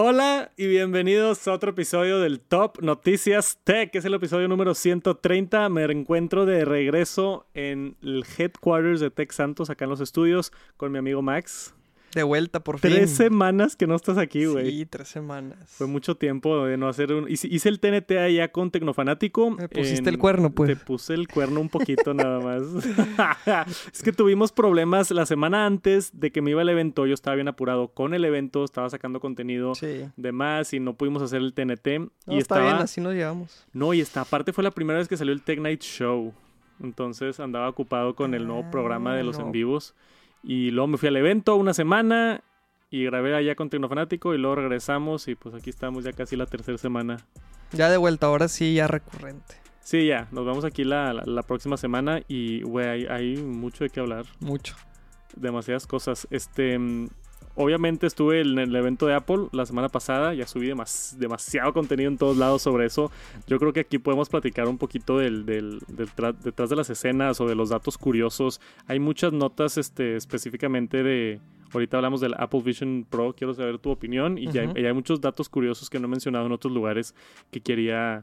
Hola y bienvenidos a otro episodio del Top Noticias Tech, que es el episodio número 130. Me encuentro de regreso en el headquarters de Tech Santos, acá en los estudios, con mi amigo Max. De vuelta, por fin. Tres semanas que no estás aquí, güey. Sí, tres semanas. Fue mucho tiempo de no hacer un... Hice el TNT allá con Tecnofanático. Me pusiste el cuerno, pues. Te puse el cuerno un poquito nada más. es que tuvimos problemas la semana antes de que me iba el evento. Yo estaba bien apurado con el evento, estaba sacando contenido de más y no pudimos hacer el TNT. No, y está estaba... bien, así nos llevamos. No, y esta aparte fue la primera vez que salió el Tech Night Show. Entonces andaba ocupado con el nuevo programa de Ah, los no. en vivos. Y luego me fui al evento una semana y grabé allá con Tecnofanático y luego regresamos y pues aquí estamos ya casi la tercera semana. Ya de vuelta, ahora sí, ya recurrente. Sí, ya, nos vemos aquí la, la, la próxima semana y, güey, hay, hay mucho de qué hablar. Mucho. Demasiadas cosas. Este, mm, obviamente estuve en el evento de Apple la semana pasada, ya subí demas- demasiado contenido en todos lados sobre eso. Yo creo que aquí podemos platicar un poquito del, del, del detrás de las escenas o de los datos curiosos. Hay muchas notas este, específicamente de... Ahorita hablamos del Apple Vision Pro, quiero saber tu opinión y, ya hay, Ujú. y hay muchos datos curiosos que no he mencionado en otros lugares que quería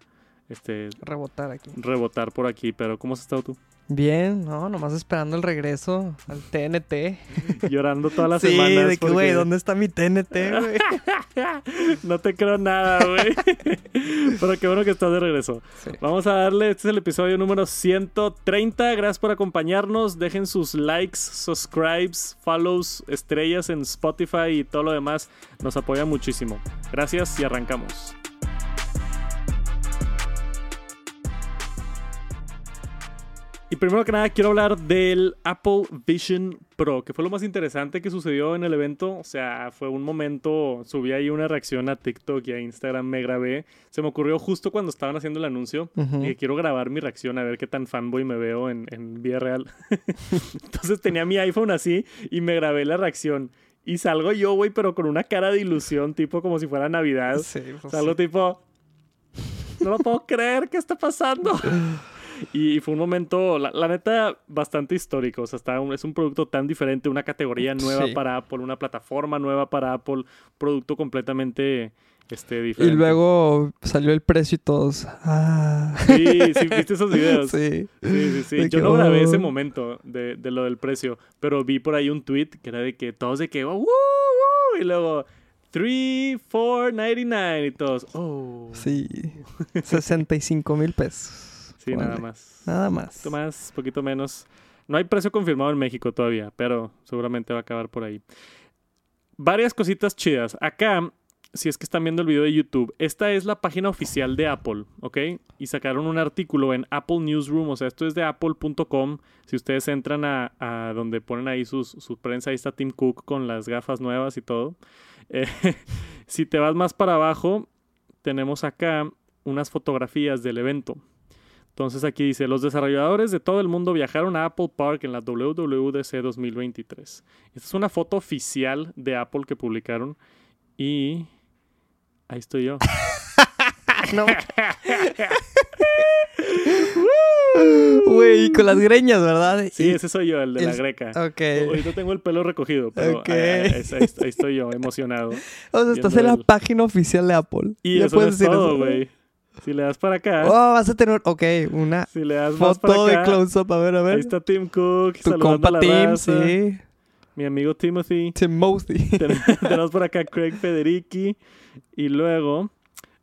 este, Rebotar aquí. rebotar por aquí, pero ¿cómo has estado tú? Bien, no, nomás esperando el regreso al TNT. Llorando todas las sí, semanas. de que, güey, porque- ¿dónde está mi TNT, güey? no te creo nada, güey. Pero qué bueno que estás de regreso. Sí. Vamos a darle, este es el episodio número 130. Gracias por acompañarnos. Dejen sus likes, subscribes, follows, estrellas en Spotify y todo lo demás. Nos apoya muchísimo. Gracias y arrancamos. Y primero que nada quiero hablar del Apple Vision Pro, que fue lo más interesante que sucedió en el evento. O sea, fue un momento, subí ahí una reacción a TikTok y a Instagram, me grabé. Se me ocurrió justo cuando estaban haciendo el anuncio. Ujú. Y que quiero grabar mi reacción a ver qué tan fanboy me veo en, en vida real. Entonces tenía mi iPhone así y me grabé la reacción. Y salgo yo, güey, pero con una cara de ilusión, tipo como si fuera Navidad. Sí, pues Salgo sí. tipo. No lo puedo creer, ¿qué está pasando? Y fue un momento, la, la neta, bastante histórico. O sea, está un- es un producto tan diferente, una categoría nueva Sí. para Apple, una plataforma nueva para Apple, producto completamente este, Y diferente. luego salió el precio y todos. Ah. Sí, sí, viste esos videos. sí. Sí, sí, sí. Yo que, no grabé ese oh. momento de, de lo del precio, pero vi por ahí un tweet que era de que todos de que, "Oh, "Woo, woo", y luego 3, 4, 99 y todos, oh. Sí. 65 mil pesos. Sí, nada más. Nada más. poquito más, poquito menos. No hay precio confirmado en México todavía, pero seguramente va a acabar por ahí. Varias cositas chidas. Acá, si es que están viendo el video de YouTube, esta es la página oficial de Apple, ¿ok? Y sacaron un artículo en Apple Newsroom, o sea, esto es de apple.com. Si ustedes entran a, a donde ponen ahí sus, su prensa, ahí está Tim Cook con las gafas nuevas y todo. Eh, si te vas más para abajo, tenemos acá unas fotografías del evento. Entonces aquí dice, los desarrolladores de todo el mundo viajaron a Apple Park en la WWDC 2023. Esta es una foto oficial de Apple que publicaron y ahí estoy yo. No. Güey, con las greñas, ¿verdad? Sí, ese soy yo, el de la greca. Ok. Ahorita tengo el pelo recogido, pero Ok. ahí, ahí- ahí- ahí- ahí estoy yo, emocionado. O sea, estás en la el- página oficial de Apple. Y eso es decir todo, güey. Si le das para acá, Oh, vas a tener, ok, una si le das para foto de close-up. A ver, a ahí ver. está Tim Cook, Tu a compa la Tim, raza, sí. mi amigo Timothy. Timothy. Ten- Tenemos por acá Craig Federici. Y luego,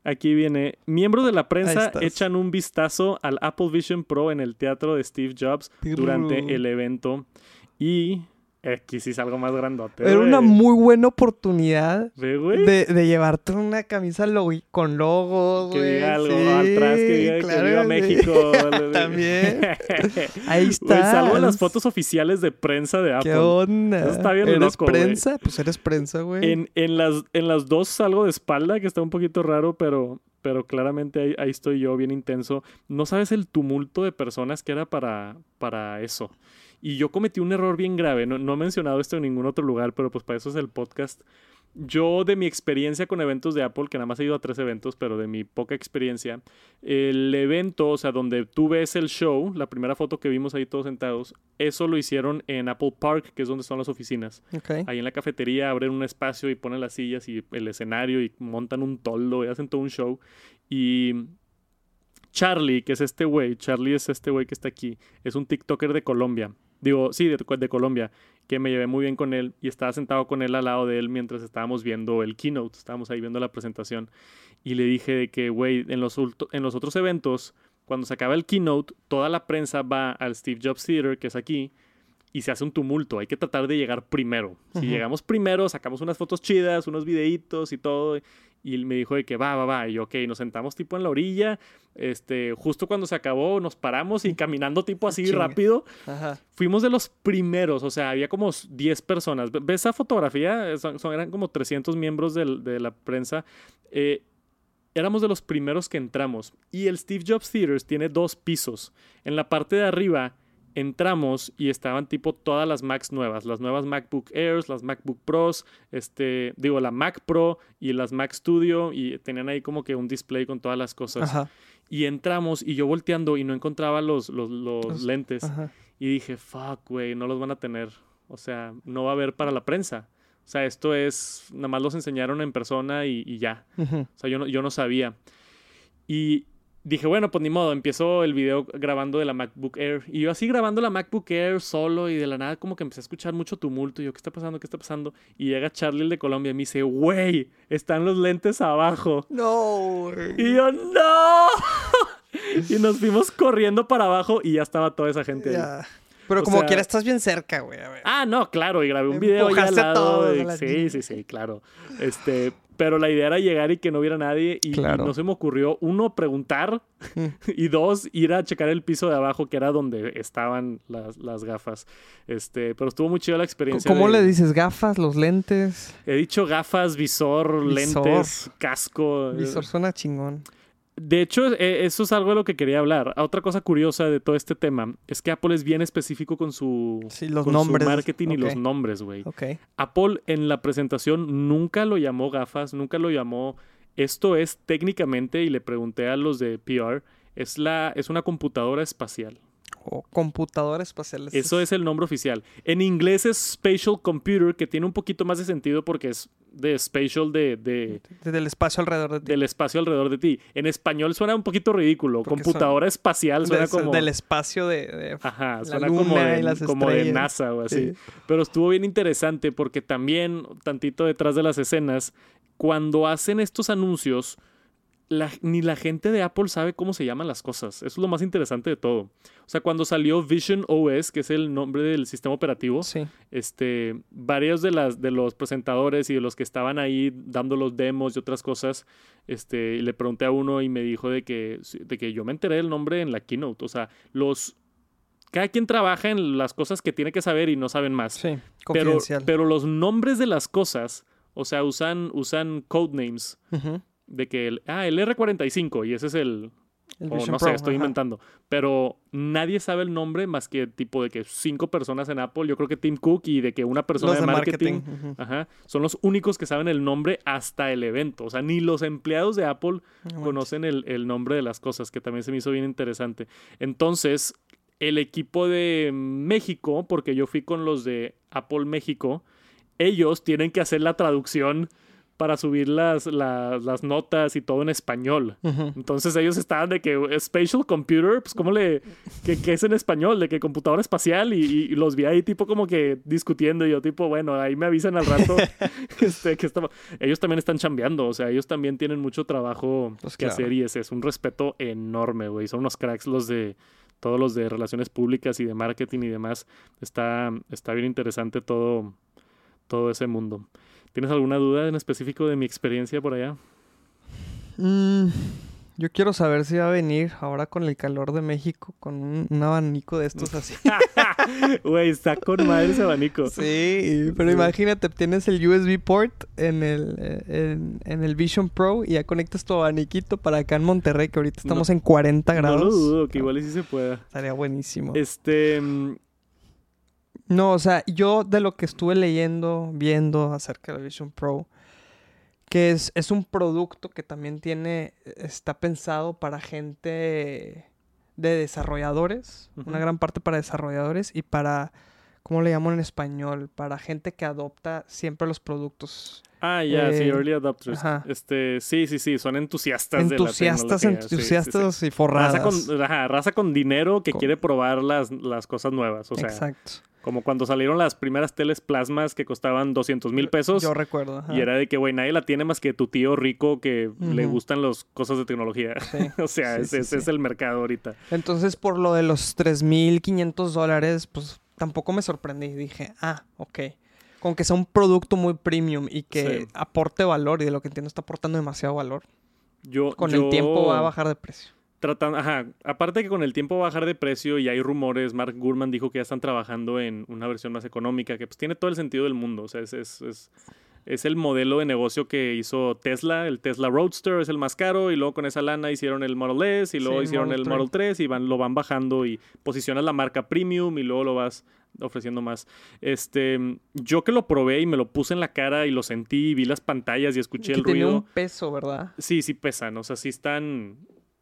aquí viene. Miembros de la Ahí prensa echan un vistazo al Apple Vision Pro en el teatro de Steve Jobs durante el evento. Y aquí sí es algo más grandote. Era una muy buena oportunidad güey. de, de llevarte una camisa logo- con logos, Que güey. diga algo sí, atrás, que diga que claro viva sí. México. También. Ahí está. salvo las fotos oficiales de prensa de Apple. ¿Qué onda? Eso está bien ¿Eres loco, prensa? Pues eres prensa, güey. En, en, las, en las dos salgo de espalda, que está un poquito raro, pero, pero claramente ahí, ahí estoy yo, bien intenso. No sabes el tumulto de personas que era para, para eso. Y yo cometí un error bien grave. No, no he mencionado esto en ningún otro lugar, pero pues para eso es el podcast. yo de mi experiencia con eventos de Apple, que nada más he ido a tres eventos, pero de mi poca experiencia, el evento, o sea, donde tú ves el show, la primera foto que vimos ahí todos sentados, eso lo hicieron en Apple Park, que es donde son las oficinas. Ahí en la cafetería abren un espacio y ponen las sillas y el escenario y montan un toldo y hacen todo un show. Y Charlie, que es este güey, Charlie es este güey que está aquí, es un TikToker de Colombia. Digo, sí, de, de Colombia, que me llevé muy bien con él y estaba sentado con él al lado de él mientras estábamos viendo el keynote, estábamos ahí viendo la presentación. Y le dije de que, güey, en los, en los otros eventos, cuando se acaba el keynote, toda la prensa va al Steve Jobs Theater, que es aquí, y se hace un tumulto. Hay que tratar de llegar primero. Si llegamos primero, sacamos unas fotos chidas, unos videitos y todo. Y me dijo de que va, va, va. Y yo, ok, nos sentamos tipo en la orilla. Este, justo cuando se acabó, nos paramos y caminando tipo así Chinga. rápido. Ajá. Fuimos de los primeros, o sea, había como 10 personas. Ve- ¿Ves esa fotografía? Son, son- eran como 300 miembros de la prensa. Eh, éramos de los primeros que entramos. Y el Steve Jobs Theaters tiene dos pisos. En la parte de arriba entramos y estaban tipo todas las Macs nuevas, las nuevas MacBook Airs, las MacBook Pros, este, digo, la Mac Pro y las Mac Studio y tenían ahí como que un display con todas las cosas. Ajá. Y entramos y yo volteando y no encontraba los, los, los Los- lentes. Ajá. Y dije, fuck, güey, no los van a tener. O sea, no va a haber para la prensa. O sea, esto es, nada más los enseñaron en persona y, y ya. Ujú. O sea, yo no, yo no sabía. Y dije, bueno, pues ni modo, empiezo el video grabando de la MacBook Air. Y yo así grabando la MacBook Air solo y de la nada como que empecé a escuchar mucho tumulto. Y yo, ¿qué está pasando? ¿Qué está pasando? Y llega Charlie, el de Colombia, y me dice, güey, están los lentes abajo. No. Y yo, ¡no! y nos fuimos corriendo para abajo y ya estaba toda esa gente ahí. Ya. Pero O como sea- quiera estás bien cerca, güey. Ah, no, claro, y grabé un video ahí al lado. y- sí, sí, sí, claro. Este, pero la idea era llegar y que no hubiera nadie y, y Claro. no se me ocurrió uno preguntar y dos ir a checar el piso de abajo que era donde estaban las, las gafas. Este, pero estuvo muy chida la experiencia. ¿Cómo de- le dices? ¿Gafas? ¿Los lentes? He dicho gafas, visor, Visor. lentes, casco. Visor suena chingón. De hecho, eh, eso es algo de lo que quería hablar. Otra cosa curiosa de todo este tema es que Apple es bien específico con su, Sí, los con nombres. su marketing y los nombres, güey. Ok. Apple en la presentación nunca lo llamó gafas, nunca lo llamó. Esto es técnicamente, y le pregunté a los de PR, es, la, es una computadora espacial. O computadora espacial. Eso es el nombre oficial. En inglés es Spatial Computer, que tiene un poquito más de sentido porque es de spatial de, de- Desde el espacio alrededor de ti. del espacio alrededor de ti. En español suena un poquito ridículo. Computadora espacial suena Des- como... Del espacio de... de- Ajá, suena como, de, como de. NASA o así. Sí. Pero estuvo bien interesante porque también, tantito detrás de las escenas, cuando hacen estos anuncios, la- ni la gente de Apple sabe cómo se llaman las cosas. Eso es lo más interesante de todo. O sea, cuando salió Vision OS, que es el nombre del sistema operativo, Sí. este, varios de, las, de los presentadores y de los que estaban ahí dando los demos y otras cosas, este, y le pregunté a uno y me dijo de que, de que yo me enteré del nombre en la keynote. O sea, los... Cada quien trabaja en las cosas que tiene que saber y no saben más. Sí. pero, Confidencial. pero los nombres de las cosas, o sea, usan, usan codenames Ujú. De que el, ah, el R45 y ese es el, El o no Pro, sé, estoy ajá. inventando. Pero nadie sabe el nombre más que tipo de que cinco personas en Apple. Yo creo que Tim Cook y de que una persona de de marketing. Ajá, son los únicos que saben el nombre hasta el evento. O sea, ni los empleados de Apple conocen el, el nombre de las cosas, que también se me hizo bien interesante. Entonces, el equipo de México, porque yo fui con los de Apple México, ellos tienen que hacer la traducción para subir las, las, las notas y todo en español. Entonces ellos estaban de que spatial computer, pues cómo le, que, que es en español, de que computadora espacial y, y los vi ahí tipo como que discutiendo y yo tipo, bueno, ahí me avisan al rato este, que estaba... Ellos también están chambeando, o sea, ellos también tienen mucho trabajo Pues que claro. hacer y ese es un respeto enorme, güey. Son unos cracks los de todos los de relaciones públicas y de marketing y demás. Está, está bien interesante todo, todo ese mundo. ¿Tienes alguna duda en específico de mi experiencia por allá? Mm, yo quiero saber si va a venir ahora con el calor de México con un, un abanico de estos así. Güey, está con madre ese abanico. Sí, pero Sí. imagínate, tienes el USB port en el, eh, en, en el Vision Pro y ya conectas tu abaniquito para acá en Monterrey, que ahorita estamos en 40 No grados. lo dudo, que igual y sí se pueda. Estaría buenísimo. Este. No, o sea, yo de lo que estuve leyendo, viendo acerca del Vision Pro, que es, es un producto que también tiene, está pensado para gente de desarrolladores, una gran parte para desarrolladores y para, ¿cómo le llaman en español? Para gente que adopta siempre los productos. Ah, ya, sí, Eh, early adopters. ajá. Este, sí, sí, sí, son entusiastas, Entusiastas, de la tecnología. sí, sí, sí. entusiastas y Raza forradas. con, ajá, raza con dinero que Con- quiere probar las, las cosas nuevas. O sea, Exacto. como cuando salieron las primeras teles plasmas que costaban 200 mil pesos. Yo recuerdo. ajá. Y era de que, güey, nadie la tiene más que tu tío rico que le gustan las cosas de tecnología. Sí. o sea, Sí, ese, sí, ese sí. es el mercado ahorita. Entonces, por lo de los 3.500 dólares, pues tampoco me sorprendí. Dije, ah, ok. Con que sea un producto muy premium y que Sí. aporte valor, y de lo que entiendo está aportando demasiado valor. Yo, Con yo el tiempo va a bajar de precio. Tratando, ajá, aparte que con el tiempo va a bajar de precio y hay rumores, Mark Gurman dijo que ya están trabajando en una versión más económica, que pues tiene todo el sentido del mundo. O sea, es, es, es, es el modelo de negocio que hizo Tesla, el Tesla Roadster es el más caro y luego con esa lana hicieron el Model S y luego Sí, hicieron Model el 3. Model 3 y van, lo van bajando y posicionas la marca premium y luego lo vas ofreciendo más. Este, yo que lo probé y me lo puse en la cara y lo sentí y vi las pantallas y escuché que el ruido. un peso, ¿verdad? Sí, sí pesan, o sea, sí están...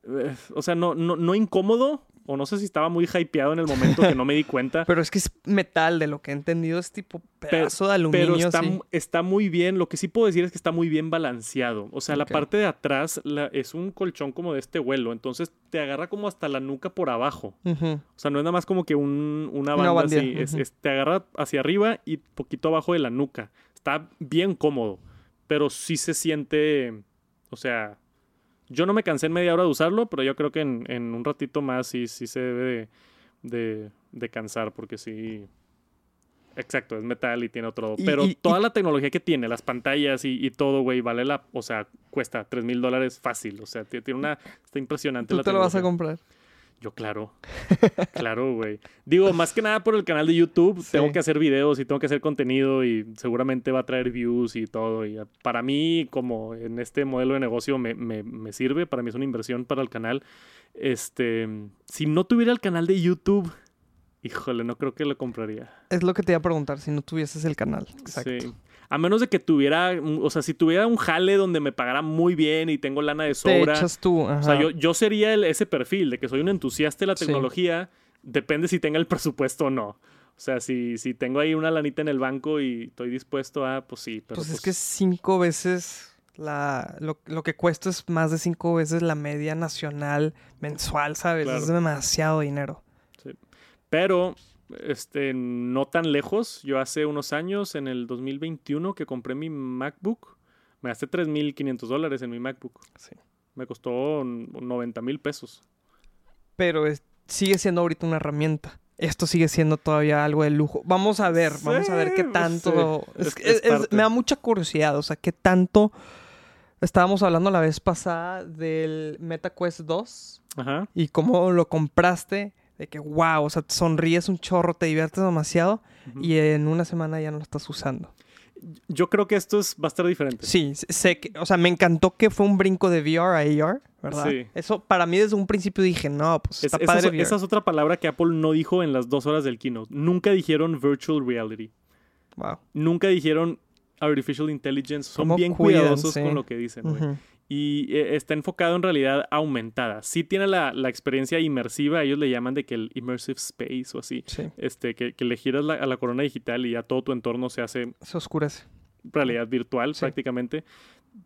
eh, o sea, no, no, no incómodo, o no sé si estaba muy hypeado en el momento que no me di cuenta. Pero es que es metal, de lo que he entendido, es tipo pedazo de Pero aluminio. está, así. está muy bien, lo que sí puedo decir es que está muy bien balanceado. O sea, la parte de atrás la- es un colchón como de este vuelo, entonces te agarra como hasta la nuca por abajo. O sea, no es nada más como que un- una Una banda así, es- te agarra hacia arriba y poquito abajo de la nuca. Está bien cómodo, pero sí se siente, o sea, yo no me cansé en media hora de usarlo, pero yo creo que en, en un ratito más sí, sí se debe de, de- de cansar, porque sí... Exacto, es metal y tiene otro... Y- Pero y- toda y- la tecnología que tiene, las pantallas y, y todo, güey, vale la... O sea, cuesta 3 mil dólares fácil. O sea, ti- tiene una... Está impresionante Tú la te lo vas a comprar. Yo, claro. claro, güey. Digo, más que nada por el canal de YouTube. Sí. Tengo que hacer videos y tengo que hacer contenido y seguramente va a traer views y todo. Y para mí, como en este modelo de negocio, me, me- me sirve. Para mí es una inversión para el canal. Este, si no tuviera el canal de YouTube, híjole, no creo que lo compraría. Es lo que te iba a preguntar, si no tuvieses el canal. Exacto. Sí. A menos de que tuviera, o sea, si tuviera un jale donde me pagara muy bien y tengo lana de Te sobra. echas tú. O sea, yo, yo sería el- ese perfil de que soy un entusiasta de la Sí. tecnología. Depende si tenga el presupuesto o no. O sea, si, si tengo ahí una lanita en el banco y estoy dispuesto a, pues sí. Pero pues, es que cinco veces la, lo, lo que cuesta es más de cinco veces la media nacional mensual, ¿sabes? Claro. Es demasiado dinero. Pero, este, no tan lejos. Yo hace unos años, en el 2021, que compré mi MacBook, me gasté 3.500 dólares en mi MacBook. Sí. Me costó 90 mil pesos. Pero es- sigue siendo ahorita una herramienta. Esto sigue siendo todavía algo de lujo. Vamos a ver, vamos a ver qué tanto. sí. es Es- es me da mucha curiosidad, o sea, qué tanto. Estábamos hablando la vez pasada del MetaQuest 2 Ajá. y cómo lo compraste. De que, wow, o sea, te sonríes un chorro, te diviertes demasiado y en una semana ya no lo estás usando. Yo creo que esto es, va a estar diferente. Sí, sé- que, o sea, me encantó que fue un brinco de VR a AR, ¿verdad? Sí. Eso para mí desde un principio dije, no, pues Es- está esa, padre es, VR. esa es otra palabra que Apple no dijo en las dos horas del keynote. Nunca dijeron virtual reality. Wow. Nunca dijeron artificial intelligence. Son ¿Cómo bien cuidan, cuidadosos sí. con lo que dicen, güey. Y eh, está enfocado en realidad aumentada. Sí tiene la, la experiencia inmersiva. Ellos le llaman de que el immersive space o así. Sí, Este, que, que le giras la- a la corona digital y ya todo tu entorno se hace se oscurece. realidad virtual Sí. prácticamente.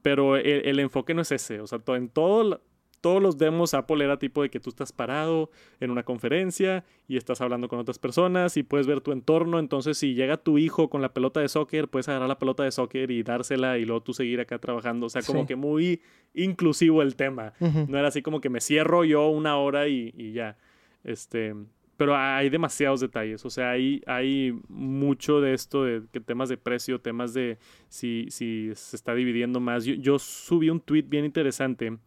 Pero el, el enfoque no es ese. O sea, en todo, todos los demos Apple era tipo de que tú estás parado en una conferencia y estás hablando con otras personas y puedes ver tu entorno. Entonces, si llega tu hijo con la pelota de soccer, puedes agarrar la pelota de soccer y dársela y luego tú seguir acá trabajando. O sea, como Sí. que muy inclusivo el tema. Ujú. No era así como que me cierro yo una hora y, y ya. Este, pero hay demasiados detalles. O sea, hay, hay mucho de esto, de que temas de precio, temas de si, si se está dividiendo más. Yo, yo subí un tweet bien interesante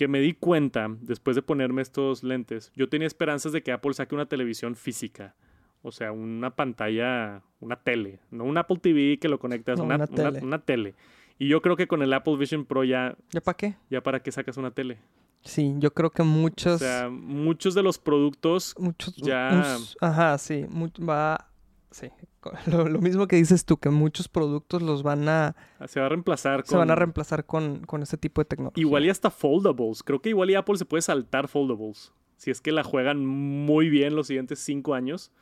que me di cuenta después de ponerme estos lentes. Yo tenía esperanzas de que Apple saque una televisión física. O sea, una pantalla, una tele. No un Apple TV que lo conectas, No, una, tele. una tele. Y yo creo que con el Apple Vision Pro ya, ¿Ya para qué? ya para qué sacas una tele. Sí, yo creo que O muchos... sea, muchos de los productos muchos ya- ajá, sí. va Sí, lo, lo mismo que dices tú, que muchos productos los van a, Se va a reemplazar se van a con- reemplazar con, con este tipo de tecnología. Igual y hasta foldables. Creo que igual y Apple se puede saltar foldables. Si es que la juegan muy bien los siguientes cinco años.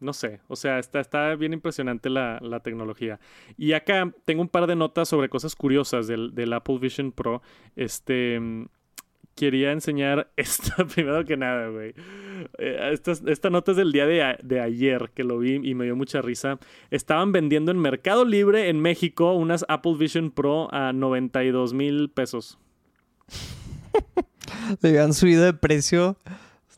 No sé. O sea, está, está bien impresionante la, la tecnología. Y acá tengo un par de notas sobre cosas curiosas del, del Apple Vision Pro. Este. Quería enseñar esta primero que nada, güey. Eh, esta, nota es del día de, de ayer que lo vi y me dio mucha risa. Estaban vendiendo en Mercado Libre en México unas Apple Vision Pro a 92 mil pesos. Le habían subido de precio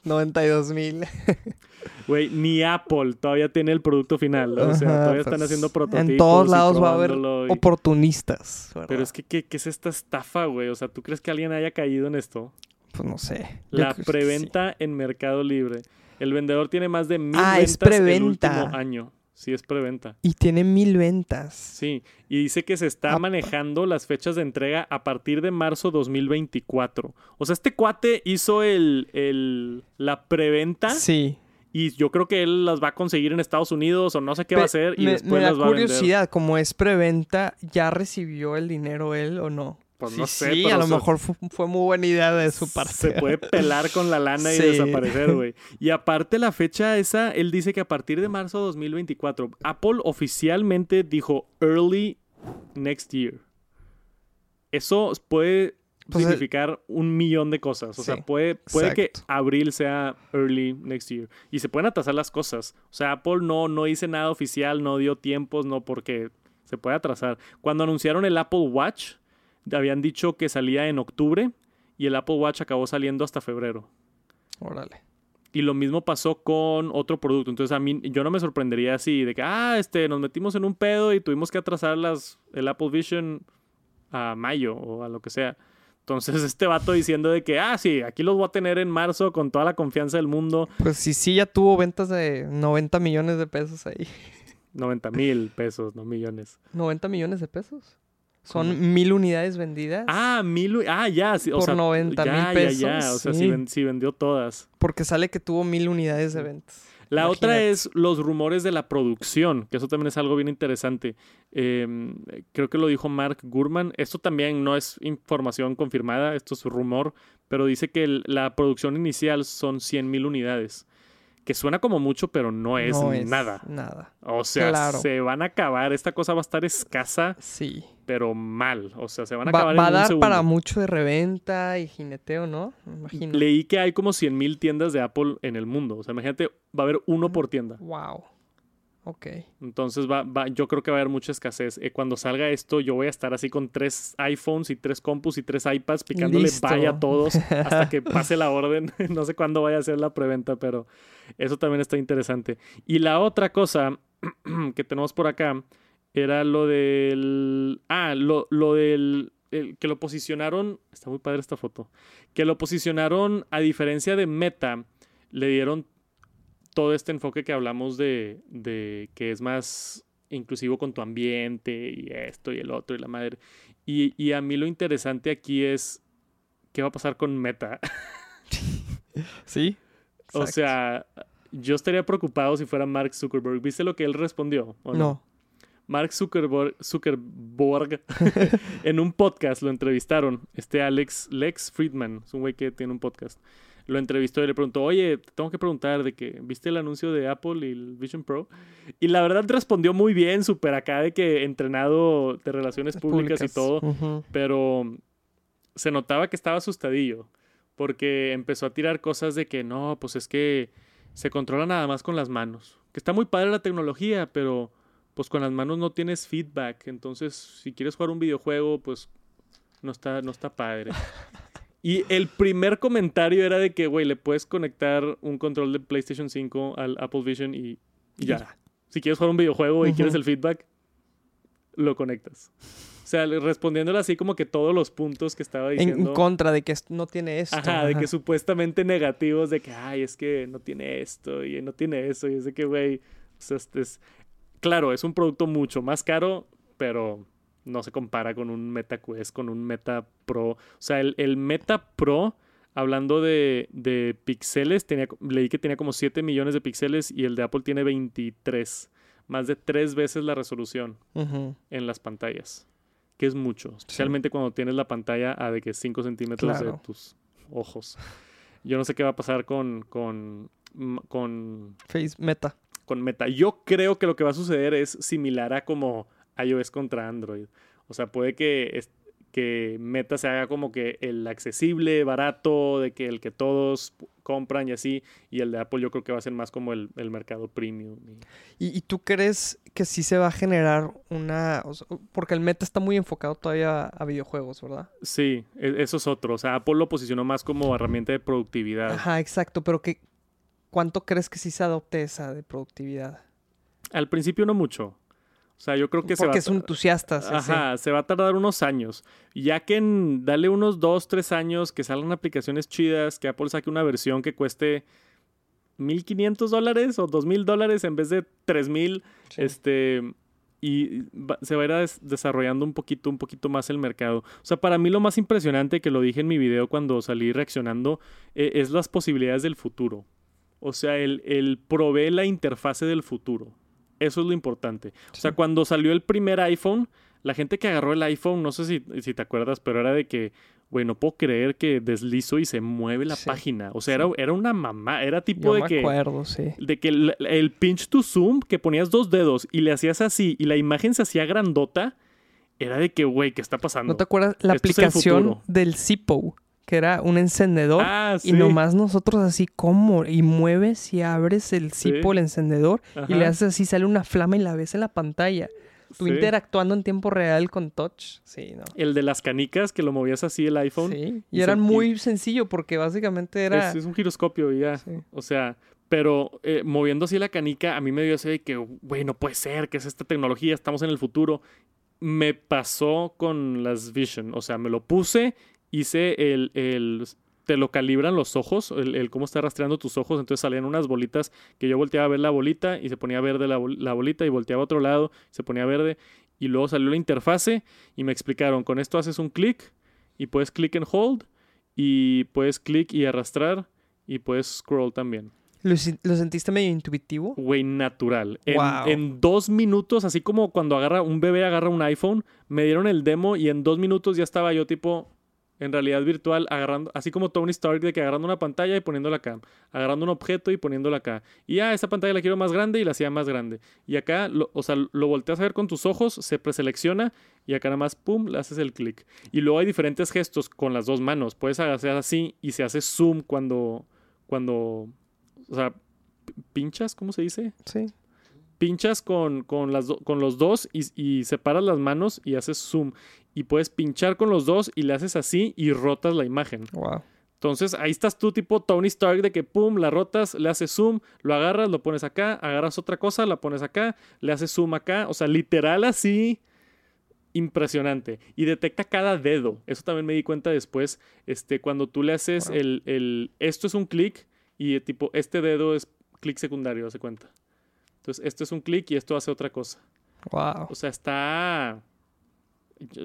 92 mil. Güey, ni Apple todavía tiene el producto final. O sea, todavía están haciendo prototipos. pues, En todos lados va a haber y- oportunistas. ¿verdad? Pero es que, ¿qué, qué es esta estafa, güey? O sea, ¿tú crees que alguien haya caído en esto? Pues no sé. La sí. preventa en Mercado Libre. El vendedor tiene más de mil Ah, es ventas el último año. Sí, es preventa. Y tiene mil ventas. Sí, y dice que se está Ah. manejando las fechas de entrega a partir de marzo 2024. O sea, este cuate hizo el, el- la preventa Sí. Y yo creo que él las va a conseguir en Estados Unidos o no sé qué va a hacer y me, después me da las va a vender. curiosidad, como es preventa, ¿ya recibió el dinero él o no? Pues Sí, no sé, sí, pero a lo mejor fu- fue, muy buena idea de su parte. Se puede pelar con la lana y desaparecer, güey. Y aparte la fecha esa, él dice que a partir de marzo 2024, Apple oficialmente dijo early next year. Eso puede Pues, eh, significar un millón de cosas. O sea, puede, puede que abril sea early next year. Y se pueden atrasar las cosas. O sea, Apple no, no dice nada oficial, no dio tiempos, no porque se puede atrasar. Cuando anunciaron el Apple Watch, habían dicho que salía en octubre y el Apple Watch acabó saliendo hasta febrero. Órale. Y lo mismo pasó con otro producto. Entonces a mí yo no me sorprendería así de que, ah, este, nos metimos en un pedo y tuvimos que atrasar las, el Apple Vision a mayo o a lo que sea. Entonces este vato diciendo de que, ah, sí, aquí los voy a tener en marzo con toda la confianza del mundo. Pues sí, sí, ya tuvo ventas de 90 millones de pesos ahí. 90 mil pesos, no millones. 90 millones de pesos. ¿Cómo? Son mil unidades vendidas. Ah, mil, ah, ya, sí, o Por sea, 90 ya, mil ya, pesos, ya, o sea, sí, sí. ven- sí vendió todas. Porque sale que tuvo mil unidades de ventas. La otra es los rumores de la producción, que eso también es algo bien interesante. Eh, creo que lo dijo Mark Gurman. Esto también no es información confirmada, esto es rumor, pero dice que el- la producción inicial son 100 mil unidades. Que suena como mucho, pero no es No es nada. Nada. O sea, Claro. se van a acabar. Esta cosa va a estar escasa, Sí. pero mal. O sea, se van a Va, acabar va a en dar para mucho de reventa y jineteo, ¿no? Imagino. Leí que hay como 100 mil tiendas de Apple en el mundo. O sea, imagínate, va a haber uno por tienda. Wow. Ok. Entonces va, va, yo creo que va a haber mucha escasez. Eh, cuando salga esto, yo voy a estar así con tres iPhones y tres compus y tres iPads picándole Listo. vaya a todos hasta que pase la orden. no sé cuándo vaya a ser la preventa, pero eso también está interesante. Y la otra cosa que tenemos por acá era lo del... Ah, lo, lo del... el- que lo posicionaron... Está muy padre esta foto. Que lo posicionaron, a diferencia de Meta, le dieron todo este enfoque que hablamos de, de que es más inclusivo con tu ambiente y esto y el otro y la madre. Y, y a mí lo interesante aquí es qué va a pasar con Meta. Sí. o sea, yo estaría preocupado si fuera Mark Zuckerberg. ¿Viste lo que él respondió? o No. Mark Zuckerberg, Zuckerberg en un podcast lo entrevistaron. Este Alex Lex Friedman, es un güey que tiene un podcast. Lo entrevistó y le preguntó, oye, te tengo que preguntar de que, ¿viste el anuncio de Apple y el Vision Pro? Y la verdad respondió muy bien, súper acá de que entrenado de relaciones públicas, y todo, Ujú. pero se notaba que estaba asustadillo, porque empezó a tirar cosas de que no, pues es que se controla nada más con las manos. Que está muy padre la tecnología, pero pues con las manos no tienes feedback. Entonces, si quieres jugar un videojuego, pues no está, no está padre. Y el primer comentario era de que, güey, le puedes conectar un control de PlayStation 5 al Apple Vision y, y ya. Si quieres jugar un videojuego y quieres el feedback, lo conectas. O sea, le- respondiéndole así como que todos los puntos que estaba En, diciendo. en contra de que no tiene esto. Ajá, de que supuestamente negativos, de que, ay, es que no tiene esto y no tiene eso, y es de que, güey, o sea, este es... Claro, es un producto mucho más caro, pero no se compara con un Meta Quest, con un Meta Pro. O sea, el, el Meta Pro hablando de, de píxeles, tenía, leí que tenía como 7 millones de píxeles y el de Apple tiene 23. Más de tres veces la resolución en las pantallas. Que es mucho. Especialmente cuando tienes la pantalla a de que 5 centímetros de tus ojos. Yo no sé qué va a pasar con, con, con, Face Meta. con Meta. Yo creo que lo que va a suceder es similar a como iOS contra Android. O sea, puede que, es- que Meta se haga como que el accesible, barato, de que el que todos compran y así. Y el de Apple yo creo que va a ser más como el, el mercado premium. y- ¿Y, y tú crees que sí se va a generar una... o sea, porque el Meta está muy enfocado todavía a videojuegos, ¿verdad? Sí, e- eso es otro. O sea, Apple lo posicionó más como herramienta de productividad. Ajá, exacto, pero que... ¿Cuánto crees que sí se adopte esa de productividad? Al principio no mucho. O sea, yo creo que se va Porque a es entusiasta. sí, sí. Ajá, se va a tardar unos años. Ya que en, dale unos dos, tres años que salgan aplicaciones chidas, que Apple saque una versión que cueste 1.500 dólares o 2.000 dólares en vez de 3.000, Sí. este, y va- se va a ir des- desarrollando un poquito, un poquito más el mercado. O sea, para mí lo más impresionante, que lo dije en mi video cuando salí reaccionando, eh, es las posibilidades del futuro. O sea, el, el provee la interfase del futuro. Eso es lo importante. O sea, cuando salió el primer iPhone, la gente que agarró el iPhone, no sé si, si te acuerdas, pero era de que, güey, no puedo creer que deslizo y se mueve la Sí. página. O sea, Sí. era, era una mamá, era tipo Yo de me que acuerdo, sí. de que el, el pinch to zoom, que ponías dos dedos y le hacías así y la imagen se hacía grandota, era de que, güey, ¿qué está pasando? ¿No te acuerdas la Esto aplicación del Zippo? Que era un encendedor. ah, sí. Y nomás nosotros así como, y mueves y abres el Sí. el encendedor, y le haces así, sale una flama y la ves en la pantalla. Tú sí. interactuando en tiempo real con touch. Sí, ¿no? El de las canicas, que lo movías así el iPhone. Sí. y Y se- era y- muy sencillo porque básicamente era... Es, es un giroscopio y ya. O sea, pero eh, moviendo así la canica, a mí me dio ese de que, güey, no puede ser, que es esta tecnología, estamos en el futuro. Me pasó con las Vision, o sea, me lo puse, hice el, el te lo calibran los ojos, el, el cómo está rastreando tus ojos, entonces salían unas bolitas que yo volteaba a ver la bolita y se ponía verde la, bol- la bolita y volteaba a otro lado, se ponía verde y luego salió la interfase y me explicaron, con esto haces un clic y puedes click and hold y puedes clic y arrastrar y puedes scroll también. ¿Lo, lo sentiste medio intuitivo? Güey, natural. En, en dos minutos, así como cuando agarra un bebé agarra un iPhone, me dieron el demo y en dos minutos ya estaba yo tipo en realidad virtual agarrando, así como Tony Stark de que agarrando una pantalla y poniéndola acá, agarrando un objeto y poniéndola acá. Y ah, esa pantalla la quiero más grande y la hacía más grande. Y acá, o sea, lo volteas a ver con tus ojos, se preselecciona y acá nada más, pum, le haces el clic. Y luego hay diferentes gestos con las dos manos. Puedes hacer así y se hace zoom cuando, cuando, o sea, pinchas, ¿cómo se dice? Sí. Pinchas con, con, las do- con los dos y, y separas las manos y haces zoom. Y puedes pinchar con los dos y le haces así y rotas la imagen. Wow. Entonces ahí estás tú tipo Tony Stark de que pum, la rotas, le haces zoom, lo agarras, lo pones acá, agarras otra cosa, la pones acá, le haces zoom acá. O sea, literal así. Impresionante. Y detecta cada dedo. Eso también me di cuenta después. Este, cuando tú le haces Wow. el, el- Esto es un clic y tipo, este dedo es clic secundario, hace cuenta. Entonces, esto es un clic y esto hace otra cosa. Wow. O sea, está.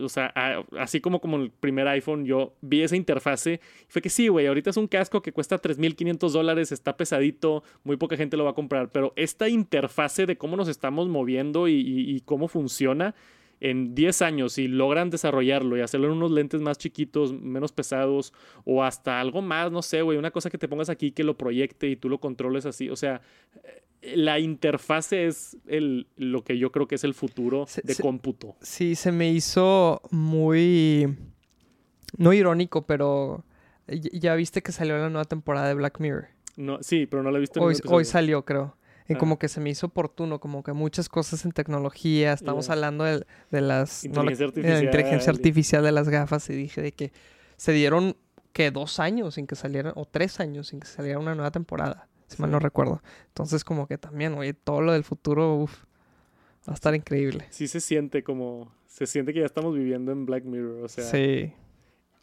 O sea, a- así como como el primer iPhone, yo vi esa interfase. y Fue que sí, güey, ahorita es un casco que cuesta 3.500 dólares, está pesadito, muy poca gente lo va a comprar. Pero esta interfase de cómo nos estamos moviendo y, y- y cómo funciona en 10 años, si logran desarrollarlo y hacerlo en unos lentes más chiquitos, menos pesados, o hasta algo más, no sé, güey, una cosa que te pongas aquí que lo proyecte y tú lo controles así. O sea, eh, la interfase es el, lo que yo creo que es el futuro Se- de se- cómputo. Sí, se me hizo muy... No irónico, pero... ya- viste que salió la nueva temporada de Black Mirror. No, sí, pero no la he visto. Hoy, hoy salió, creo. Y como que se me hizo oportuno, como que muchas cosas en tecnología. Estamos hablando de, de las... no la- Inteligencia de la inteligencia artificial. artificial de las gafas y dije de que se dieron que dos años sin que saliera, o tres años sin que saliera una nueva temporada, si mal no recuerdo. Entonces como que también, oye, todo lo del futuro, uf, va a estar increíble. Sí se siente como... Se siente que ya estamos viviendo en Black Mirror, o sea... sí,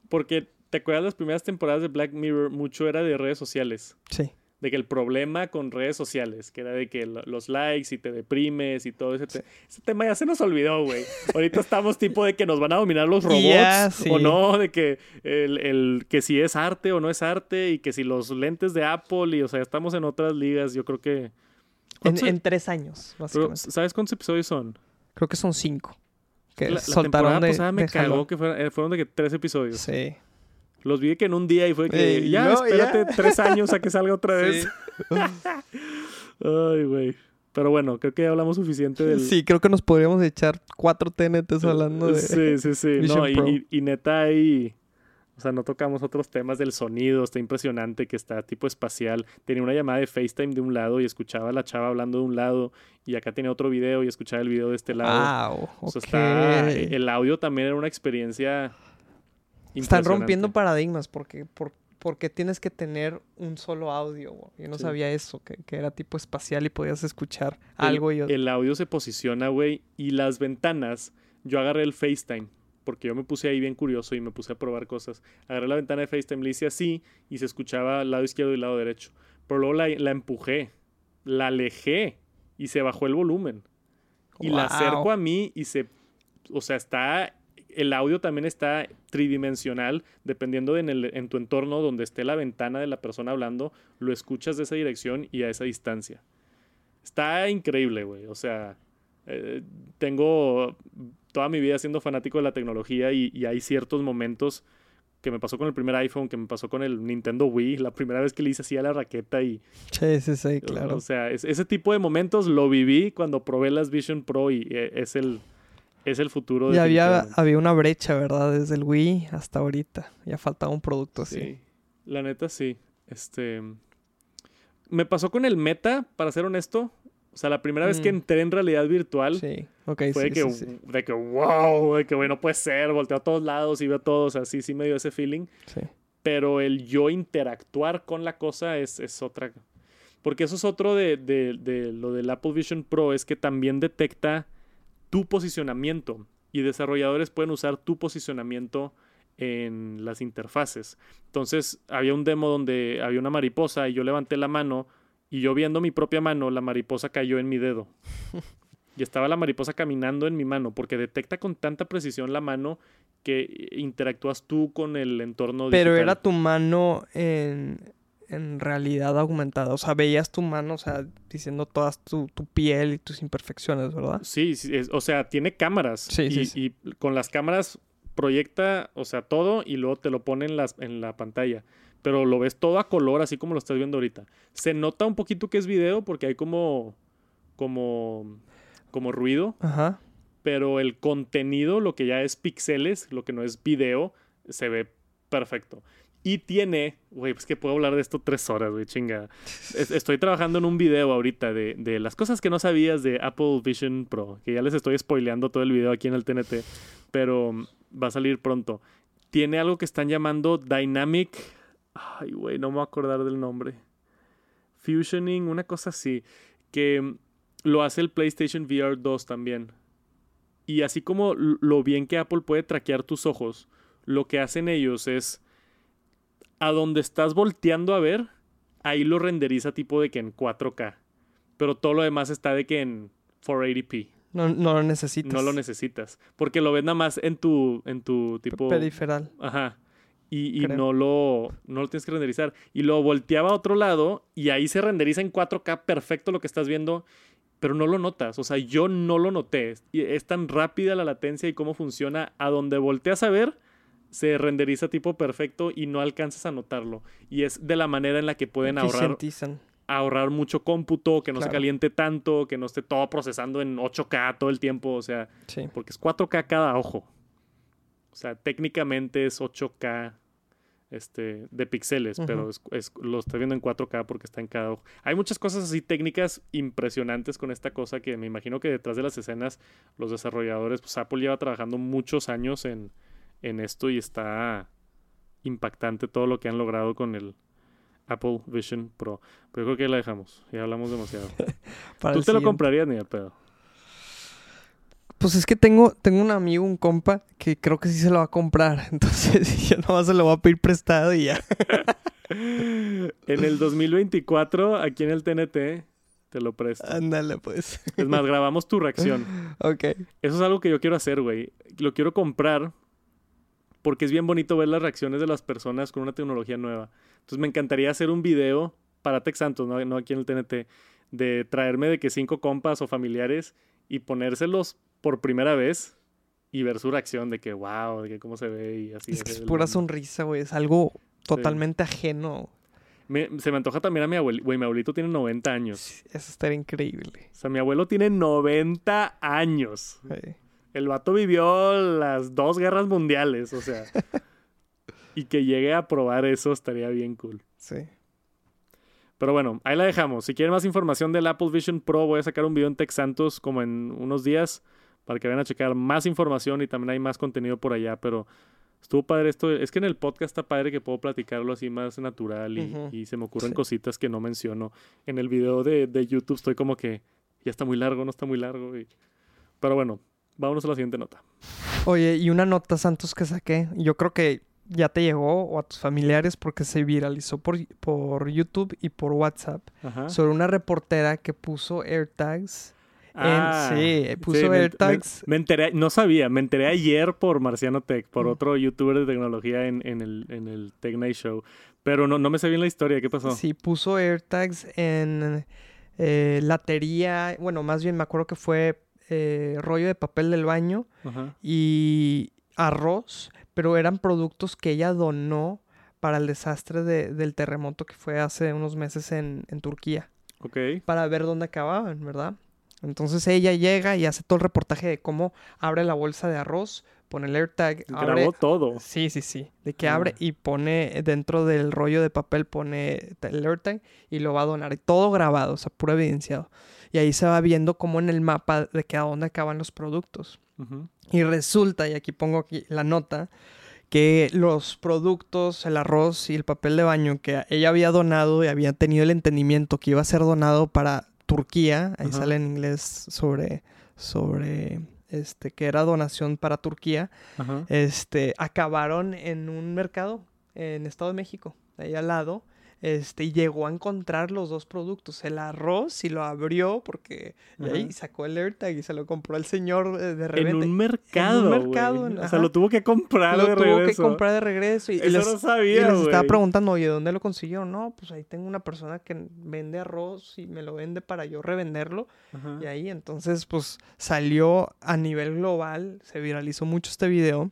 Porque, ¿te acuerdas las primeras temporadas de Black Mirror? Mucho era de redes sociales. sí. De que el problema con redes sociales, que era de que lo- los likes y te deprimes y todo ese, te- ese tema ya se nos olvidó, güey. Ahorita estamos tipo de que nos van a dominar los robots sí. o no, de que el, el- que si es arte o no es arte y que si los lentes de Apple y o sea, estamos en otras ligas, yo creo que En, ¿Cuántos- en tres años, pero, básicamente. ¿sabes cuántos episodios son? Creo que son cinco. Que La, la temporada de, pasada me de cagó que fueron, eh, fueron de que tres episodios. Sí. Los vi que en un día y fue que ya, no, espérate ya. tres años a que salga otra vez. Sí. Ay, güey. Pero bueno, creo que ya hablamos suficiente del... Sí, creo que nos podríamos echar cuatro TNTs hablando de... Sí, sí, sí. No, y, Pro. y- y neta ahí... O sea, no tocamos otros temas del sonido. Está impresionante que está tipo espacial. Tenía una llamada de FaceTime de un lado y escuchaba a la chava hablando de un lado. Y acá tenía otro video y escuchaba el video de este lado. Wow, O sea, ok. está... El audio también era una experiencia... Están rompiendo paradigmas porque, por, porque tienes que tener un solo audio. Yo no Sí. sabía eso, que, que era tipo espacial y podías escuchar El- algo y. El audio se posiciona, güey, y las ventanas, yo agarré el FaceTime, porque yo me puse ahí bien curioso y me puse a probar cosas. Agarré la ventana de FaceTime, le hice así y se escuchaba lado izquierdo y lado derecho. Pero luego la, la empujé, la alejé y se bajó el volumen. Y la acerco a mí y se... O sea, está... El audio también está tridimensional, dependiendo de en, el- en tu entorno donde esté la ventana de la persona hablando, lo escuchas de esa dirección y a esa distancia. Está increíble, güey. O sea, eh, tengo toda mi vida siendo fanático de la tecnología y, y hay ciertos momentos que me pasó con el primer iPhone, que me pasó con el Nintendo Wii, la primera vez que le hice así a la raqueta y... Sí, sí, sí, claro. O sea, es- ese tipo de momentos lo viví cuando probé las Vision Pro y eh, es el, es el futuro. Y había, había una brecha, ¿verdad? Desde el Wii hasta ahorita. Ya faltaba un producto así. Sí, la neta sí. Este. Me pasó con el Meta, para ser honesto. O sea, la primera vez que Mm. entré en realidad virtual Sí, ok, fue sí, de, que, sí, sí. de que, wow, de que, güey, no puede ser. Volteo a todos lados y veo todo. O sea, sí, me dio ese feeling. Sí. Pero el yo interactuar con la cosa es, es otra. Porque eso es otro de, de- de lo del Apple Vision Pro, es que también detecta tu posicionamiento. Y desarrolladores pueden usar tu posicionamiento en las interfaces. Entonces, había un demo donde había una mariposa y yo levanté la mano y yo viendo mi propia mano, la mariposa cayó en mi dedo. Y estaba la mariposa caminando en mi mano, porque detecta con tanta precisión la mano que interactúas tú con el entorno Pero era tu mano en, en realidad aumentada. O sea, veías tu mano, o sea, diciendo todas tu, tu piel y tus imperfecciones, ¿verdad? Sí, sí, es- o sea, tiene cámaras. Sí, y, sí, sí. y con las cámaras proyecta, o sea, todo y luego te lo pone en, las, en la pantalla. Pero lo ves todo a color, así como lo estás viendo ahorita. Se nota un poquito que es video porque hay como, como, como ruido, Ajá. pero el contenido, lo que ya es píxeles, lo que no es video, se ve perfecto. Y tiene, güey, pues que puedo hablar de esto tres horas, güey, chinga. Es- Estoy trabajando en un video ahorita de, de las cosas que no sabías de Apple Vision Pro, que ya les estoy spoileando todo el video aquí en el TNT, pero mm, va a salir pronto. Tiene algo que están llamando Dynamic, ay, güey, no me voy a acordar del nombre. Fusioning, una cosa así, que mm, lo hace el PlayStation VR 2 también. Y así como lo bien que Apple puede traquear tus ojos, lo que hacen ellos es a donde estás volteando a ver, ahí lo renderiza tipo de que en 4K. Pero todo lo demás está de que en 480p. No, no lo necesitas. No lo necesitas. Porque lo ves nada más en tu, en tu tipo. Periferal. Ajá. Y, y no, lo, no lo tienes que renderizar. Y lo volteaba a otro lado y ahí se renderiza en 4K perfecto lo que estás viendo, pero no lo notas. O sea, yo no lo noté. Y es tan rápida la latencia y cómo funciona. A donde volteas a ver, se renderiza tipo perfecto y no alcanzas a notarlo. Y es de la manera en la que pueden ahorrar, ahorrar mucho cómputo, que no se caliente tanto, que no esté todo procesando en 8K todo el tiempo. O sea, Sí. porque es 4K cada ojo. O sea, técnicamente es 8K este, de píxeles, pero Ujú. es, es- lo estoy viendo en 4K porque está en cada ojo. Hay muchas cosas así técnicas impresionantes con esta cosa que me imagino que detrás de las escenas los desarrolladores, pues Apple lleva trabajando muchos años en, en esto y está impactante todo lo que han logrado con el Apple Vision Pro. Pero yo creo que la dejamos, ya hablamos demasiado. Para Tú te lo comprarías ni de pedo. Pues es que tengo, tengo un amigo, un compa, que creo que sí se lo va a comprar. Entonces yo nomás se lo voy a pedir prestado y ya. En el 2024, aquí en el TNT, te lo presto. Ándale, pues. Es más, grabamos tu reacción. ok. Eso es algo que yo quiero hacer, güey. Lo quiero comprar porque es bien bonito ver las reacciones de las personas con una tecnología nueva. Entonces me encantaría hacer un video para Tech Santos, no, no aquí en el TNT, de traerme de que cinco compas o familiares y ponérselos por primera vez y ver su reacción de que wow, de que cómo se ve y así. Es que es pura sonrisa, güey. Es algo totalmente ajeno. Me- se me antoja también a mi abuelito. Güey, mi abuelito tiene 90 años. Sí, Eso estaría increíble. O sea, mi abuelo tiene 90 años. El vato vivió las dos guerras mundiales, o sea. y que llegue a probar eso estaría bien cool. Sí. Pero bueno, ahí la dejamos. Si quieren más información del Apple Vision Pro, voy a sacar un video en Tech Santos como en unos días para que vayan a checar más información y también hay más contenido por allá. Pero estuvo padre esto. Es que en el podcast está padre que puedo platicarlo así más natural y, se me ocurren Sí. cositas que no menciono. En el video de, de YouTube estoy como que ya está muy largo, no está muy largo. y- Pero bueno, vámonos a la siguiente nota. Oye, y una nota, Santos, que saqué. Yo creo que ya te llegó o a tus familiares porque se viralizó por, por YouTube y por WhatsApp Ajá. sobre una reportera que puso AirTags. en- Ah, sí, puso me- AirTags. Me, enteré, no sabía, me enteré ayer por Marciano Tech, por Mm. otro youtuber de tecnología en, en el, en el Tech Night Show. Pero no, no me sé bien la historia, ¿qué pasó? Sí, puso AirTags en eh, latería. Bueno, más bien me acuerdo que fue eh, rollo de papel del baño Ajá. y arroz, pero eran productos que ella donó para el desastre de- del terremoto que fue hace unos meses en, en Turquía, Ok. para ver dónde acababan, ¿verdad? Entonces ella llega y hace todo el reportaje de cómo abre la bolsa de arroz, pone el AirTag, abre, Grabó todo. Sí, sí, sí. De que Ah. abre y pone dentro del rollo de papel, pone el AirTag y lo va a donar. Todo grabado, o sea, puro evidenciado. Y ahí se va viendo como en el mapa de que a dónde acaban los productos. Y resulta, y aquí pongo aquí la nota, que los productos, el arroz y el papel de baño que ella había donado y había tenido el entendimiento que iba a ser donado para Turquía, ahí sale en inglés sobre, sobre este, que era donación para Turquía, este, acabaron en un mercado en Estado de México, ahí al lado. Este, y llegó a encontrar los dos productos, el arroz y lo abrió porque y ahí sacó el AirTag y se lo compró el señor eh, de En reventa. un mercado. mercado, güey. O sea, lo tuvo que comprar lo de tuvo regreso. que comprar de regreso y, y Eso les, no y sabía, les estaba preguntando, oye, ¿dónde lo consiguió? No, pues ahí tengo una persona que vende arroz y me lo vende para yo revenderlo. Y ahí entonces pues salió a nivel global, se viralizó mucho este video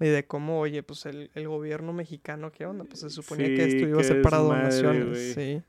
y de cómo, oye, pues el, el gobierno mexicano, ¿qué onda? Pues se suponía que esto iba a ser para donaciones, sí.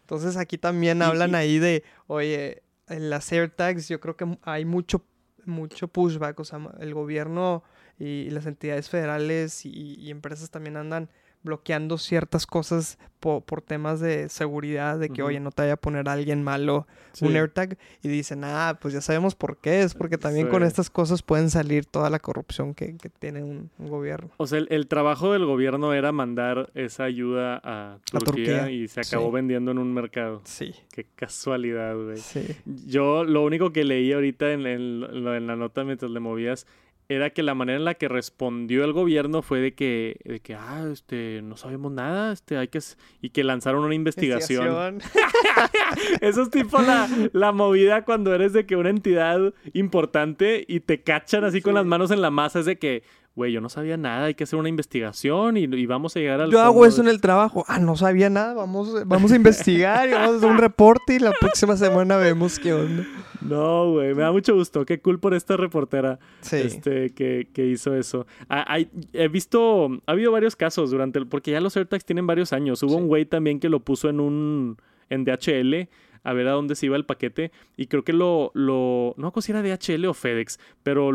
Entonces aquí también hablan ahí de, oye, en las AirTags yo creo que hay mucho, mucho pushback, o sea, el gobierno y, y las entidades federales y, y empresas también andan bloqueando ciertas cosas po- por temas de seguridad, de que, oye, no te vaya a poner alguien malo Sí. un AirTag y dicen, ah, pues ya sabemos por qué, es porque también con estas cosas pueden salir toda la corrupción que, que tiene un, un gobierno. O sea, el, el trabajo del gobierno era mandar esa ayuda a Turquía, Turquía, y se acabó sí. vendiendo en un mercado. Sí, Qué casualidad, güey. sí. Yo lo único que leí ahorita en, en lo- en la nota mientras le movías era que la manera en la que respondió el gobierno fue de que, de que ah, este, no sabemos nada, este, hay que... s-", Y que lanzaron una investigación. Eso es tipo la, la movida cuando eres de que una entidad importante y te cachan así con las manos en la masa. Es de que, güey, yo no sabía nada, hay que hacer una investigación y, y vamos a llegar al Yo hago eso en el trabajo. Ah, no sabía nada. Vamos, vamos a investigar y vamos a hacer un reporte y la próxima semana vemos qué onda. No, güey, me da mucho gusto. Qué cool por esta reportera. Sí. este, que, que hizo eso. Ah, hay- he visto, ha habido varios casos durante el, porque ya los AirTags tienen varios años. Hubo Sí. un güey también que lo puso en un, en DHL a ver a dónde se iba el paquete y creo que lo, lo, no sé si era DHL o FedEx, pero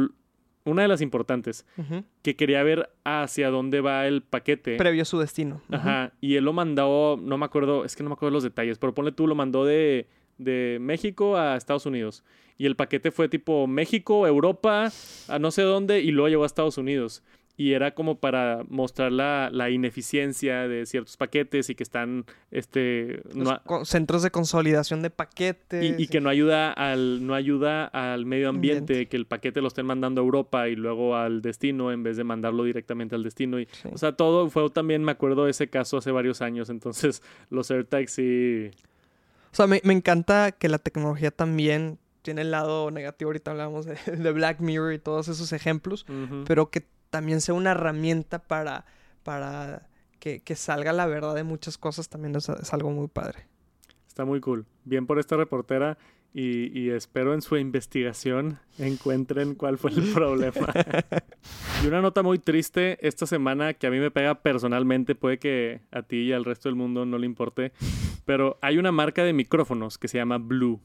una de las importantes, Ujú. que quería ver hacia dónde va el paquete. Previo a su destino. Ajá, y él lo mandó, no me acuerdo, es que no me acuerdo los detalles, pero ponle tú, lo mandó de, de México a Estados Unidos. Y el paquete fue tipo México, Europa, a no sé dónde, y luego llegó a Estados Unidos. Y era como para mostrar la, la ineficiencia de ciertos paquetes y que están este no centros de consolidación de paquetes. y, y que no ayuda al no ayuda al medio ambiente, Ambiente. que el paquete lo estén mandando a Europa y luego al destino en vez de mandarlo directamente al destino y Sí. o sea todo fue también me acuerdo de ese caso hace varios años entonces los AirTags sí O sea, me, me encanta que la tecnología también tiene el lado negativo. Ahorita hablamos de, de Black Mirror y todos esos ejemplos. Pero que también sea una herramienta para, para que, que salga la verdad de muchas cosas. También es, es algo muy padre. Está muy cool. Bien por esta reportera y, y espero en su investigación encuentren cuál fue el problema. y una nota muy triste esta semana que a mí me pega personalmente, puede que a ti y al resto del mundo no le importe, pero hay una marca de micrófonos que se llama Blue.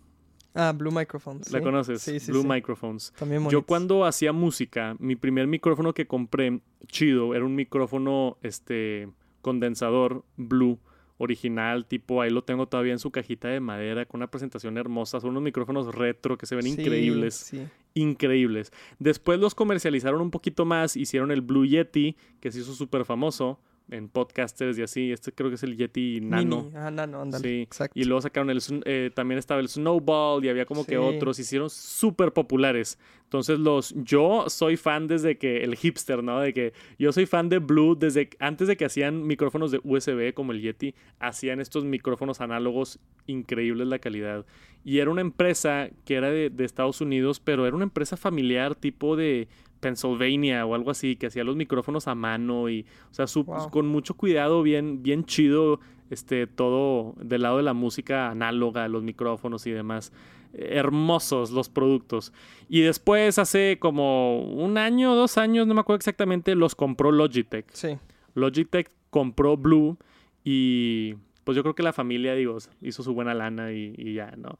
Ah, Blue Microphones. ¿La conoces? Sí, sí, Blue sí. Microphones. También Yo bonitos. cuando hacía música, mi primer micrófono que compré, chido, era un micrófono este condensador Blue original, tipo ahí lo tengo todavía en su cajita de madera con una presentación hermosa, son unos micrófonos retro que se ven Sí, increíbles, Sí. increíbles. Después los comercializaron un poquito más, hicieron el Blue Yeti, que se hizo súper famoso en podcasters y así, este creo que es el Yeti Nano. Mini. Ah, nano, ándale. Sí, Exacto. Y luego sacaron el, eh, también estaba el Snowball y había como que otros, hicieron súper populares. Entonces los, yo soy fan desde que, el hipster, ¿no? De que yo soy fan de Blue desde antes de que hacían micrófonos de USB como el Yeti, hacían estos micrófonos análogos increíbles la calidad. Y era una empresa que era de, de Estados Unidos, pero era una empresa familiar tipo de Pennsylvania o algo así, que hacía los micrófonos a mano y, o sea, su- Wow. con mucho cuidado, bien, bien chido, este, todo del lado de la música análoga, los micrófonos y demás. Hermosos los productos. Y después, hace como un año, dos años, no me acuerdo exactamente, los compró Logitech. Sí. Logitech compró Blue y pues yo creo que la familia, digo, hizo su buena lana y, y ya, ¿no?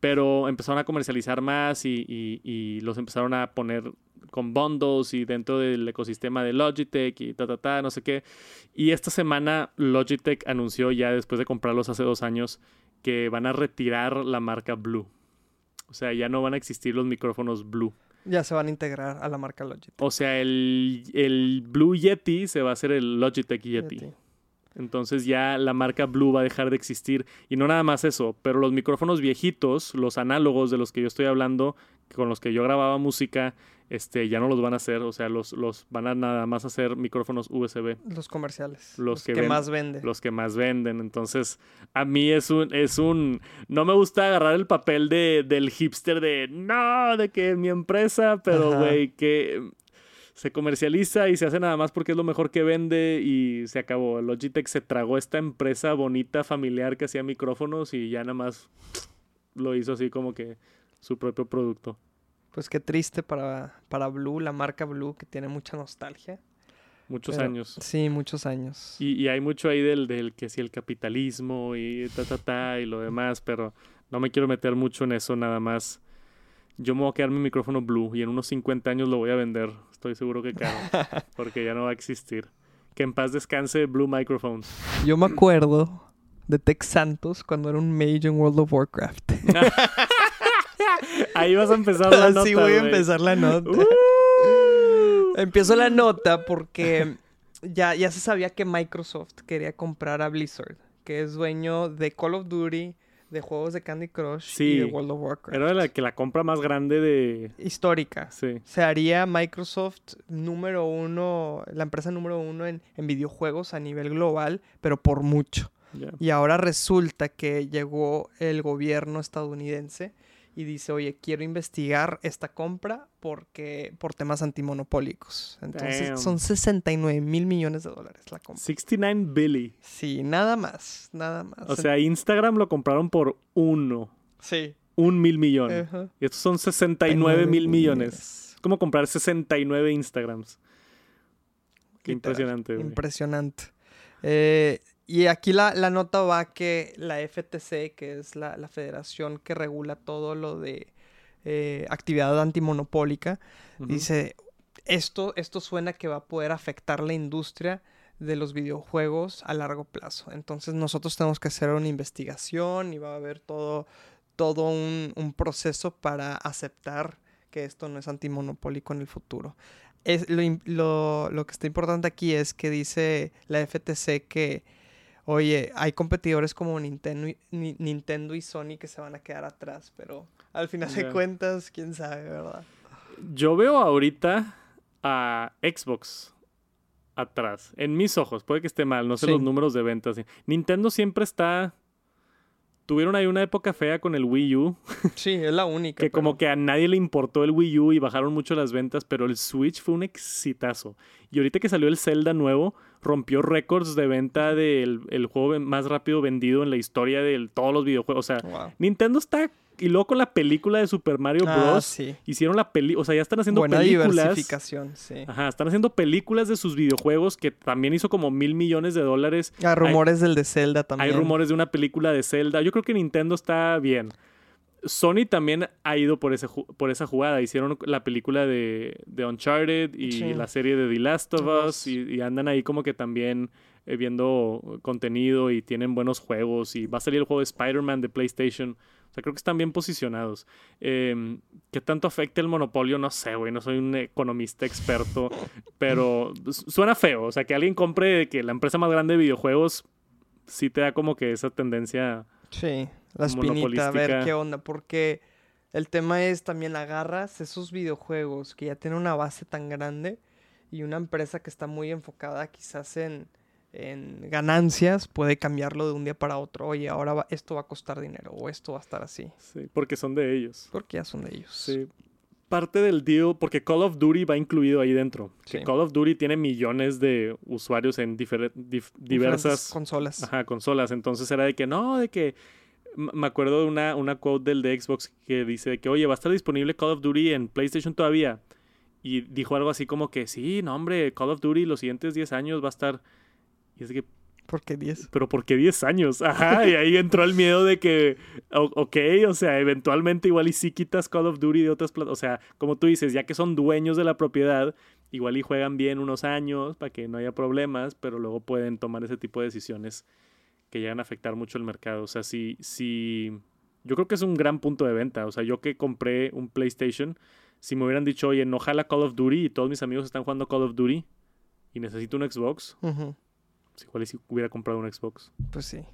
Pero empezaron a comercializar más y, y- y los empezaron a poner con bundles y dentro del ecosistema de Logitech y ta, ta, ta, no sé qué. Y esta semana Logitech anunció ya después de comprarlos hace dos años que van a retirar la marca Blue. O sea, ya no van a existir los micrófonos Blue. Ya se van a integrar a la marca Logitech. O sea, el, el Blue Yeti se va a hacer el Logitech Yeti. Yeti. Entonces ya la marca Blue va a dejar de existir. Y no nada más eso, pero los micrófonos viejitos, los análogos de los que yo estoy hablando, con los que yo grababa música, este, ya no los van a hacer. O sea, los, los van a nada más hacer micrófonos USB, Los comerciales. Los que que, ven- más vende. los que más venden. Entonces, a mí es un, es un, no me gusta agarrar el papel de, del hipster de, no, de que mi empresa, pero güey, que se comercializa y se hace nada más porque es lo mejor que vende y se acabó. Logitech se tragó esta empresa bonita, familiar que hacía micrófonos y ya nada más lo hizo así como que su propio producto. Pues qué triste para, para Blue, la marca Blue, que tiene mucha nostalgia. Muchos Pero- años. Sí, muchos años. Y, y hay mucho ahí del, del que sí el capitalismo y ta, ta, ta y lo demás, pero no me quiero meter mucho en eso nada más. Yo me voy a quedar mi micrófono Blue y en unos 50 años lo voy a vender. Estoy seguro que caro, porque ya no va a existir. Que en paz descanse Blue Microphones. Yo me acuerdo de Tex Santos cuando era un mage en World of Warcraft. Ahí vas a empezar la nota. Así voy a empezar la nota. Uh. Empiezo la nota porque ya, ya se sabía que Microsoft quería comprar a Blizzard, que es dueño de Call of Duty, de juegos de Candy Crush Sí. y de World of Warcraft. Era la que la compra más grande de... Histórica. Sí. Se haría Microsoft número uno, la empresa número uno en, en videojuegos a nivel global, pero por mucho. Y ahora resulta que llegó el gobierno estadounidense y dice, oye, quiero investigar esta compra porque por temas antimonopólicos. Entonces Damn. son 69 mil millones de dólares la compra. 69 Billy. Sí, nada más, nada más. O sea, Instagram lo compraron por uno. sí. Un mil millón. Ajá. Y estos son 69 mil millones. Es como comprar 69 Instagrams. Qué impresionante. Impresionante. Eh, y aquí la, la nota va que la FTC, que es la, la federación que regula todo lo de eh, actividad antimonopólica, dice, esto, esto suena que va a poder afectar la industria de los videojuegos a largo plazo. Entonces nosotros tenemos que hacer una investigación y va a haber todo, todo un, un proceso para aceptar que esto no es antimonopólico en el futuro. es lo, lo- lo que está importante aquí es que dice la FTC que, oye, hay competidores como Nintendo y, Ni- Nintendo y Sony que se van a quedar atrás, pero al final de cuentas, quién sabe, ¿verdad? Yo veo ahorita a Xbox atrás, en mis ojos, puede que esté mal, no sé Sí. los números de ventas. Nintendo siempre está... Tuvieron ahí una época fea con el Wii U, Sí, es la única. que como que a nadie le importó el Wii U y bajaron mucho las ventas, pero el Switch fue un exitazo. Y ahorita que salió el Zelda nuevo, rompió récords de venta del el juego más rápido vendido en la historia de todos los videojuegos. O sea, Wow. Nintendo está... Y luego con la película de Super Mario Ah, Bros. sí. Hicieron la peli... O sea, ya están haciendo Buena películas... diversificación, sí. Ajá, están haciendo películas de sus videojuegos que también hizo como mil millones de dólares. Hay rumores del de Zelda también. Hay rumores de una película de Zelda. Yo creo que Nintendo está bien. Sony también ha ido por, ese por esa jugada. Hicieron la película de, de Uncharted y Sí. la serie de The Last of. Us y, y andan ahí como que también eh, viendo contenido y tienen buenos juegos y va a salir el juego de Spider-Man de PlayStation. O sea, creo que están bien posicionados. Eh, ¿Qué tanto afecta el monopolio? No sé, güey. No soy un economista experto, pero su- suena feo. O sea, que alguien compre que la empresa más grande de videojuegos sí te da como que esa tendencia. Sí, la espinita, a ver qué onda, porque el tema es también agarras esos videojuegos que ya tienen una base tan grande y una empresa que está muy enfocada quizás en, en ganancias puede cambiarlo de un día para otro. Oye, ahora va- esto va a costar dinero o esto va a estar así, Sí, porque son de ellos. porque ya son de ellos. Sí. Parte del deal, porque Call of Duty va incluido ahí dentro. Que Sí. Call of Duty tiene millones de usuarios en difere- dif- Diferentes diversas consolas. Ajá, consolas. Entonces era de que no, de que. Me acuerdo de una, una quote del de Xbox que dice de que, oye, va a estar disponible Call of Duty en PlayStation todavía. Y dijo algo así como que, sí, no, hombre, Call of Duty los siguientes 10 años va a estar. Y es que, Porque 10. pero ¿por qué 10 años? Ajá, y ahí entró el miedo de que, ok, o sea, eventualmente igual y sí quitas Call of Duty de otras plataformas. O sea, como tú dices, ya que son dueños de la propiedad, igual y juegan bien unos años para que no haya problemas, pero luego pueden tomar ese tipo de decisiones que llegan a afectar mucho el mercado. O sea, si, si, yo creo que es un gran punto de venta. O sea, yo que compré un PlayStation, si me hubieran dicho, oye, no jala Call of Duty y todos mis amigos están jugando Call of Duty y necesito un Xbox, Ujú, pues igual y si hubiera comprado un Xbox. Pues sí.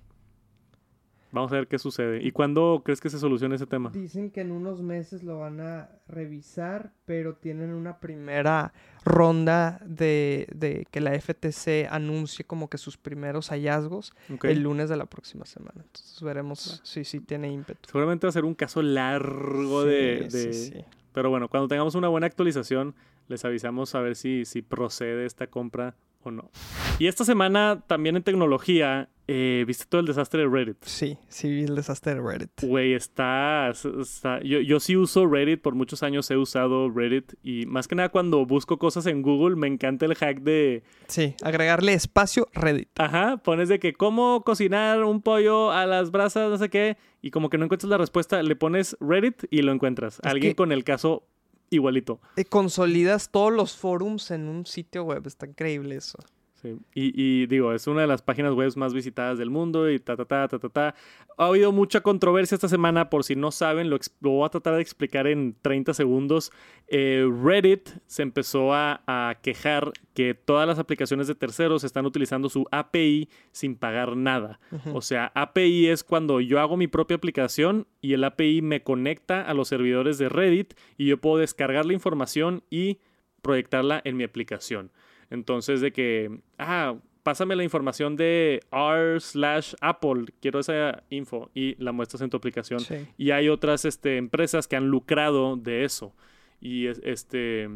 Vamos a ver qué sucede. ¿Y cuándo crees que se solucione ese tema? Dicen que en unos meses lo van a revisar, pero tienen una primera ronda de, de que la FTC anuncie como que sus primeros hallazgos el lunes de la próxima semana. Entonces veremos si sí tiene ímpetu. Seguramente va a ser un caso largo Sí, de... sí, de- sí. Pero bueno, cuando tengamos una buena actualización, les avisamos a ver si, si procede esta compra o no. Y esta semana también en tecnología, eh, ¿viste todo el desastre de Reddit? Sí, sí vi el desastre de Reddit. Güey, está... está- yo, yo sí uso Reddit, por muchos años he usado Reddit y más que nada cuando busco cosas en Google me encanta el hack de... Sí, agregarle espacio Reddit. Ajá, pones de que cómo cocinar un pollo a las brasas, no sé qué, y como que no encuentras la respuesta, le pones Reddit y lo encuentras. Alguien que- con el caso igualito. Consolidas todos los forums en un sitio web. Está increíble eso. Sí. Y, y digo, es una de las páginas web más visitadas del mundo y ta, ta, ta, ta, ta, ta. Ha habido mucha controversia esta semana, por si no saben, lo, voy a tratar de explicar en 30 segundos. Eh, Reddit se empezó a, a quejar que todas las aplicaciones de terceros están utilizando su API sin pagar nada. O sea, API es cuando yo hago mi propia aplicación y el API me conecta a los servidores de Reddit y yo puedo descargar la información y proyectarla en mi aplicación. Entonces, de que, ah, pásame la información de r slash Apple, quiero esa info y la muestras en tu aplicación. Sí. Y hay otras este, empresas que han lucrado de eso. Y es- este,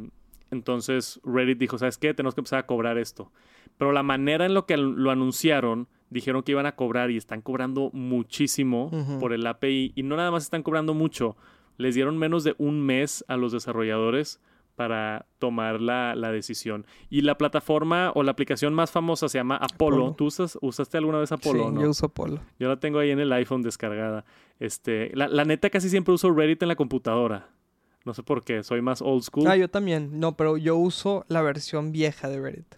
entonces Reddit dijo, ¿sabes qué? Tenemos que empezar a cobrar esto. Pero la manera en lo que lo anunciaron, dijeron que iban a cobrar y están cobrando muchísimo por el API. Y no nada más están cobrando mucho, les dieron menos de un mes a los desarrolladores para tomar la, la decisión. Y la plataforma o la aplicación más famosa se llama Apollo. Apollo. ¿Tú usas- usaste alguna vez Apollo? Sí, no? yo uso Polo. Yo la tengo ahí en el iPhone descargada. Este, la, la neta casi siempre uso Reddit en la computadora. No sé por qué, soy más old school. Ah, yo también. No, pero yo uso la versión vieja de Reddit.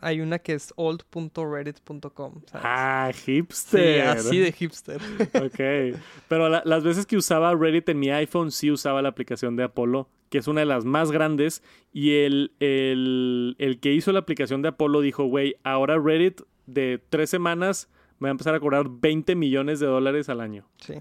Hay una que es old.reddit.com. Ah, Sí, hipster. así de hipster. Ok. Pero la- las veces que usaba Reddit en mi iPhone, sí usaba la aplicación de Apollo, que es una de las más grandes. Y el, el, el que hizo la aplicación de Apolo dijo, güey, ahora Reddit de tres semanas me va a empezar a cobrar 20 millones de dólares al año. Sí.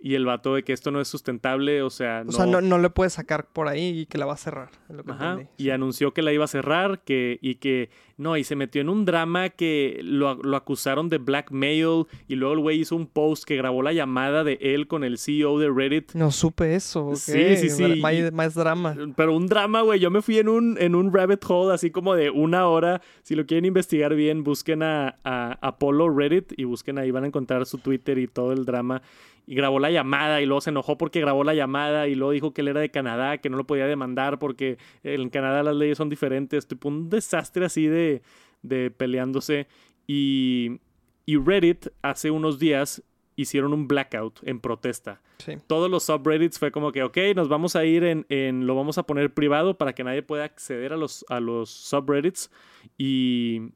Y el vato de que esto no es sustentable, o sea, O sea, no, no le puedes sacar por ahí y que la va a cerrar. es lo que Ajá, y anunció que la iba a cerrar, que, y que, no, y se metió en un drama que lo, lo acusaron de blackmail, y luego el güey hizo un post que grabó la llamada de él con el CEO de Reddit. No supe eso. Sí, sí, sí. Más, más drama. Pero un drama, güey, yo me fui en un, en un rabbit hole así como de una hora. Si lo quieren investigar bien, busquen a, a Apollo Reddit y busquen ahí, van a encontrar su Twitter y todo el drama. Y grabó la llamada y luego se enojó porque grabó la llamada y luego dijo que él era de Canadá, que no lo podía demandar porque en Canadá las leyes son diferentes. Tipo un desastre así de, de peleándose. Y, y Reddit hace unos días hicieron un blackout en protesta Sí. todos los subreddits fue como que, ok, nos vamos a ir en, en- lo vamos a poner privado para que nadie pueda acceder a los, a los subreddits y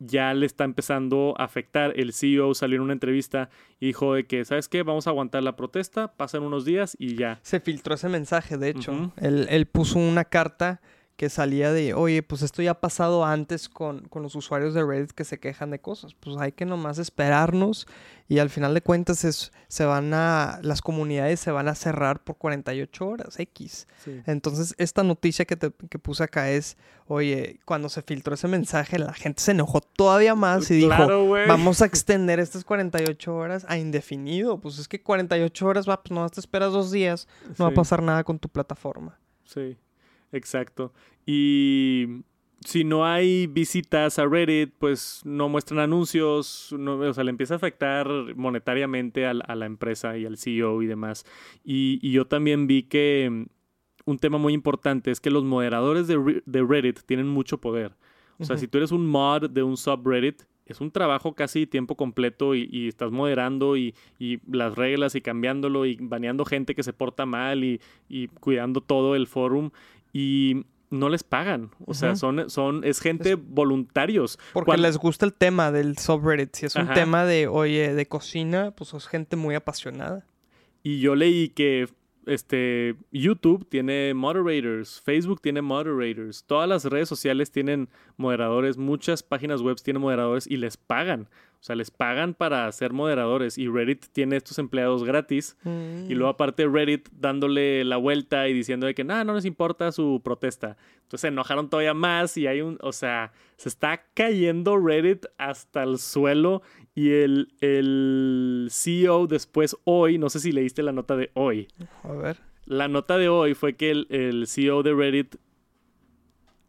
ya le está empezando a afectar. El CEO salió en una entrevista y dijo de que, ¿sabes qué? Vamos a aguantar la protesta, pasan unos días y ya. Se filtró ese mensaje, de hecho. Él, él puso una carta que salía de, oye, pues esto ya ha pasado antes con, con los usuarios de Reddit que se quejan de cosas. Pues hay que nomás esperarnos y al final de cuentas es, se van a, las comunidades se van a cerrar por 48 horas, X. Entonces, esta noticia que, te, que puse acá es, oye, cuando se filtró ese mensaje, la gente se enojó todavía más y dijo, vamos a extender estas 48 horas a indefinido. Pues es que 48 horas, va, pues nomás te esperas dos días, no va a pasar nada con tu plataforma. Sí, exacto. Y si no hay visitas a Reddit, pues no muestran anuncios, no, o sea, le empieza a afectar monetariamente a, la- a la empresa y al CEO y demás. Y, y yo también vi que un tema muy importante es que los moderadores de, Re- de Reddit tienen mucho poder. O sea, si tú eres un mod de un subreddit, es un trabajo casi tiempo completo y, y estás moderando y, y las reglas y cambiándolo y baneando gente que se porta mal y, y cuidando todo el forum y no les pagan. O sea, son, son, es gente voluntarios. Porque Cuando- les gusta el tema del subreddit. Si es un tema de, oye, de cocina, pues es gente muy apasionada. Y yo leí que este, YouTube tiene moderators, Facebook tiene moderators, todas las redes sociales tienen moderadores, muchas páginas web tienen moderadores y les pagan. O sea, les pagan para ser moderadores y Reddit tiene estos empleados gratis. Y luego aparte Reddit dándole la vuelta y diciendo de que nada, no les importa su protesta. Entonces se enojaron todavía más y hay un, o sea, se está cayendo Reddit hasta el suelo y el, el CEO después hoy, no sé si leíste la nota de hoy, A ver. la nota de hoy fue que el, el CEO de Reddit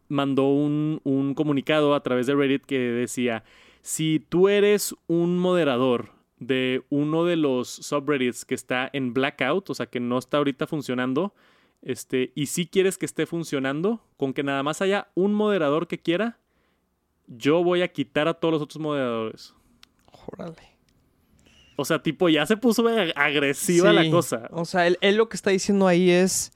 mandó un, un comunicado a través de Reddit que decía, si tú eres un moderador de uno de los subreddits que está en blackout, o sea que no está ahorita funcionando, este, y si quieres que esté funcionando, con que nada más haya un moderador que quiera, yo voy a quitar a todos los otros moderadores. Órale. O sea, tipo, ya se puso ag- agresiva la cosa. O sea, él, él lo que está diciendo ahí es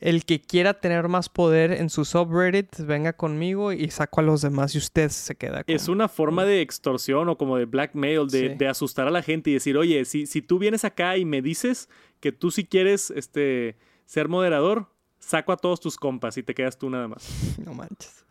el que quiera tener más poder en su subreddit, venga conmigo y saco a los demás y usted se queda con... Es una forma de extorsión o como de blackmail, de, Sí. de asustar a la gente y decir, oye, si, si tú vienes acá y me dices que tú sí quieres este, ser moderador, saco a todos tus compas y te quedas tú nada más. No manches.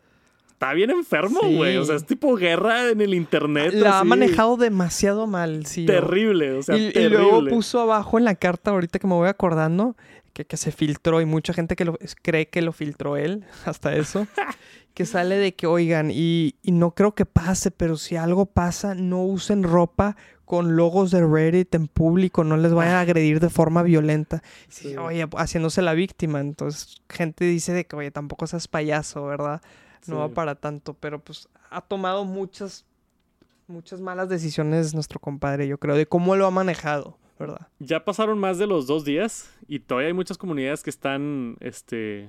Está bien enfermo, Sí. güey. O sea, es tipo guerra en el internet. La ha manejado demasiado mal, sí. Terrible, o sea, y, y terrible. luego puso abajo en la carta, ahorita que me voy acordando, que, que se filtró y mucha gente que lo, cree que lo filtró él, hasta eso, que sale de que, oigan, y, y no creo que pase, pero si algo pasa, no usen ropa con logos de Reddit en público, no les vayan a agredir de forma violenta. Sí. Oye, haciéndose la víctima, entonces gente dice de que, oye, tampoco seas payaso, ¿verdad? No va para tanto, pero pues ha tomado muchas, muchas malas decisiones nuestro compadre, yo creo, de cómo lo ha manejado, ¿verdad? Ya pasaron más de los dos días y todavía hay muchas comunidades que están, este,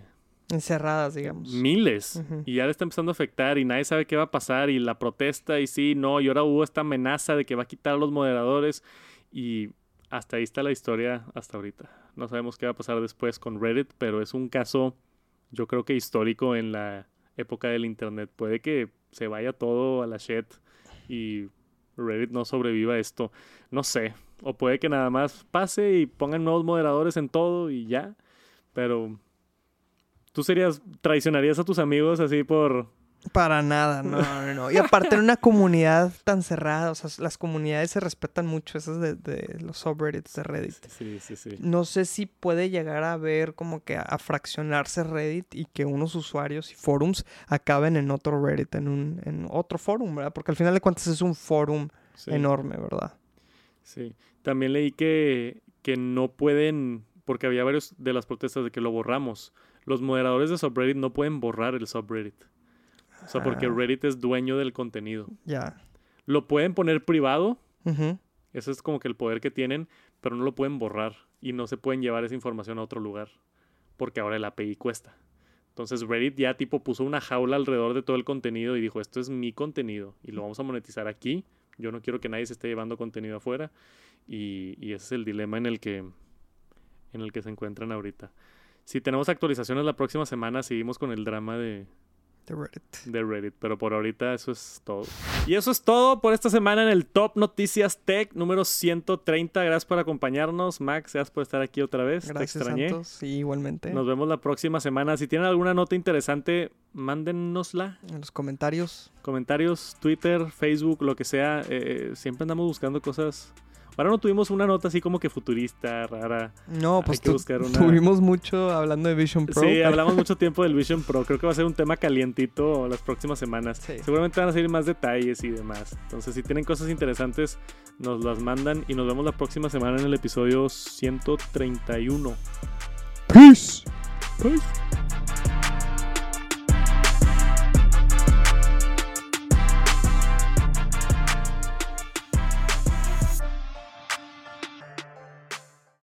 Encerradas, digamos. miles y ya le está empezando a afectar y nadie sabe qué va a pasar y la protesta y sí, no, y ahora hubo esta amenaza de que va a quitar a los moderadores y hasta ahí está la historia hasta ahorita. No sabemos qué va a pasar después con Reddit, pero es un caso yo creo que histórico en la época del internet. Puede que se vaya todo a la shit y Reddit no sobreviva esto. No sé, o puede que nada más pase y pongan nuevos moderadores en todo y ya, pero ¿Tú serías, traicionarías a tus amigos así por... Para nada, no, no, no. Y aparte en una comunidad tan cerrada, o sea, las comunidades se respetan mucho, esas de, de los subreddits de Reddit. Sí, sí, sí. No sé si puede llegar a ver como que a, a fraccionarse Reddit y que unos usuarios y forums acaben en otro Reddit, en un en otro forum, ¿verdad? Porque al final de cuentas es un forum Sí. enorme, ¿verdad? Sí. También leí que, que no pueden, porque había varios de las protestas de que lo borramos. Los moderadores de subreddit no pueden borrar el subreddit. O sea, porque Ah. Reddit es dueño del contenido. Ya. Lo pueden poner privado, Ujú. ese es como que el poder que tienen, pero no lo pueden borrar y no se pueden llevar esa información a otro lugar, porque ahora el API cuesta. Entonces Reddit ya tipo puso una jaula alrededor de todo el contenido y dijo, esto es mi contenido y lo vamos a monetizar aquí. Yo no quiero que nadie se esté llevando contenido afuera y, y ese es el dilema en el que en el que se encuentran ahorita. Si tenemos actualizaciones la próxima semana, seguimos con el drama de, De Reddit. de Reddit, pero por ahorita eso es todo. Y eso es todo por esta semana en el Top Noticias Tech número 130. Gracias por acompañarnos, Max, gracias por estar aquí otra vez. Gracias, Te extrañé. Santos. Sí, igualmente. Nos vemos la próxima semana. Si tienen alguna nota interesante, mándennosla. En los comentarios. Comentarios, Twitter, Facebook, lo que sea. Eh, siempre andamos buscando cosas. Ahora no tuvimos una nota así como que futurista, rara. No, Hay pues que tu- buscar una- tuvimos mucho hablando de Vision Pro. Sí, pero- hablamos mucho tiempo del Vision Pro. Creo que va a ser un tema calientito las próximas semanas. Sí. Seguramente van a salir más detalles y demás. Entonces, si tienen cosas interesantes, nos las mandan y nos vemos la próxima semana en el episodio 131. Peace. Peace.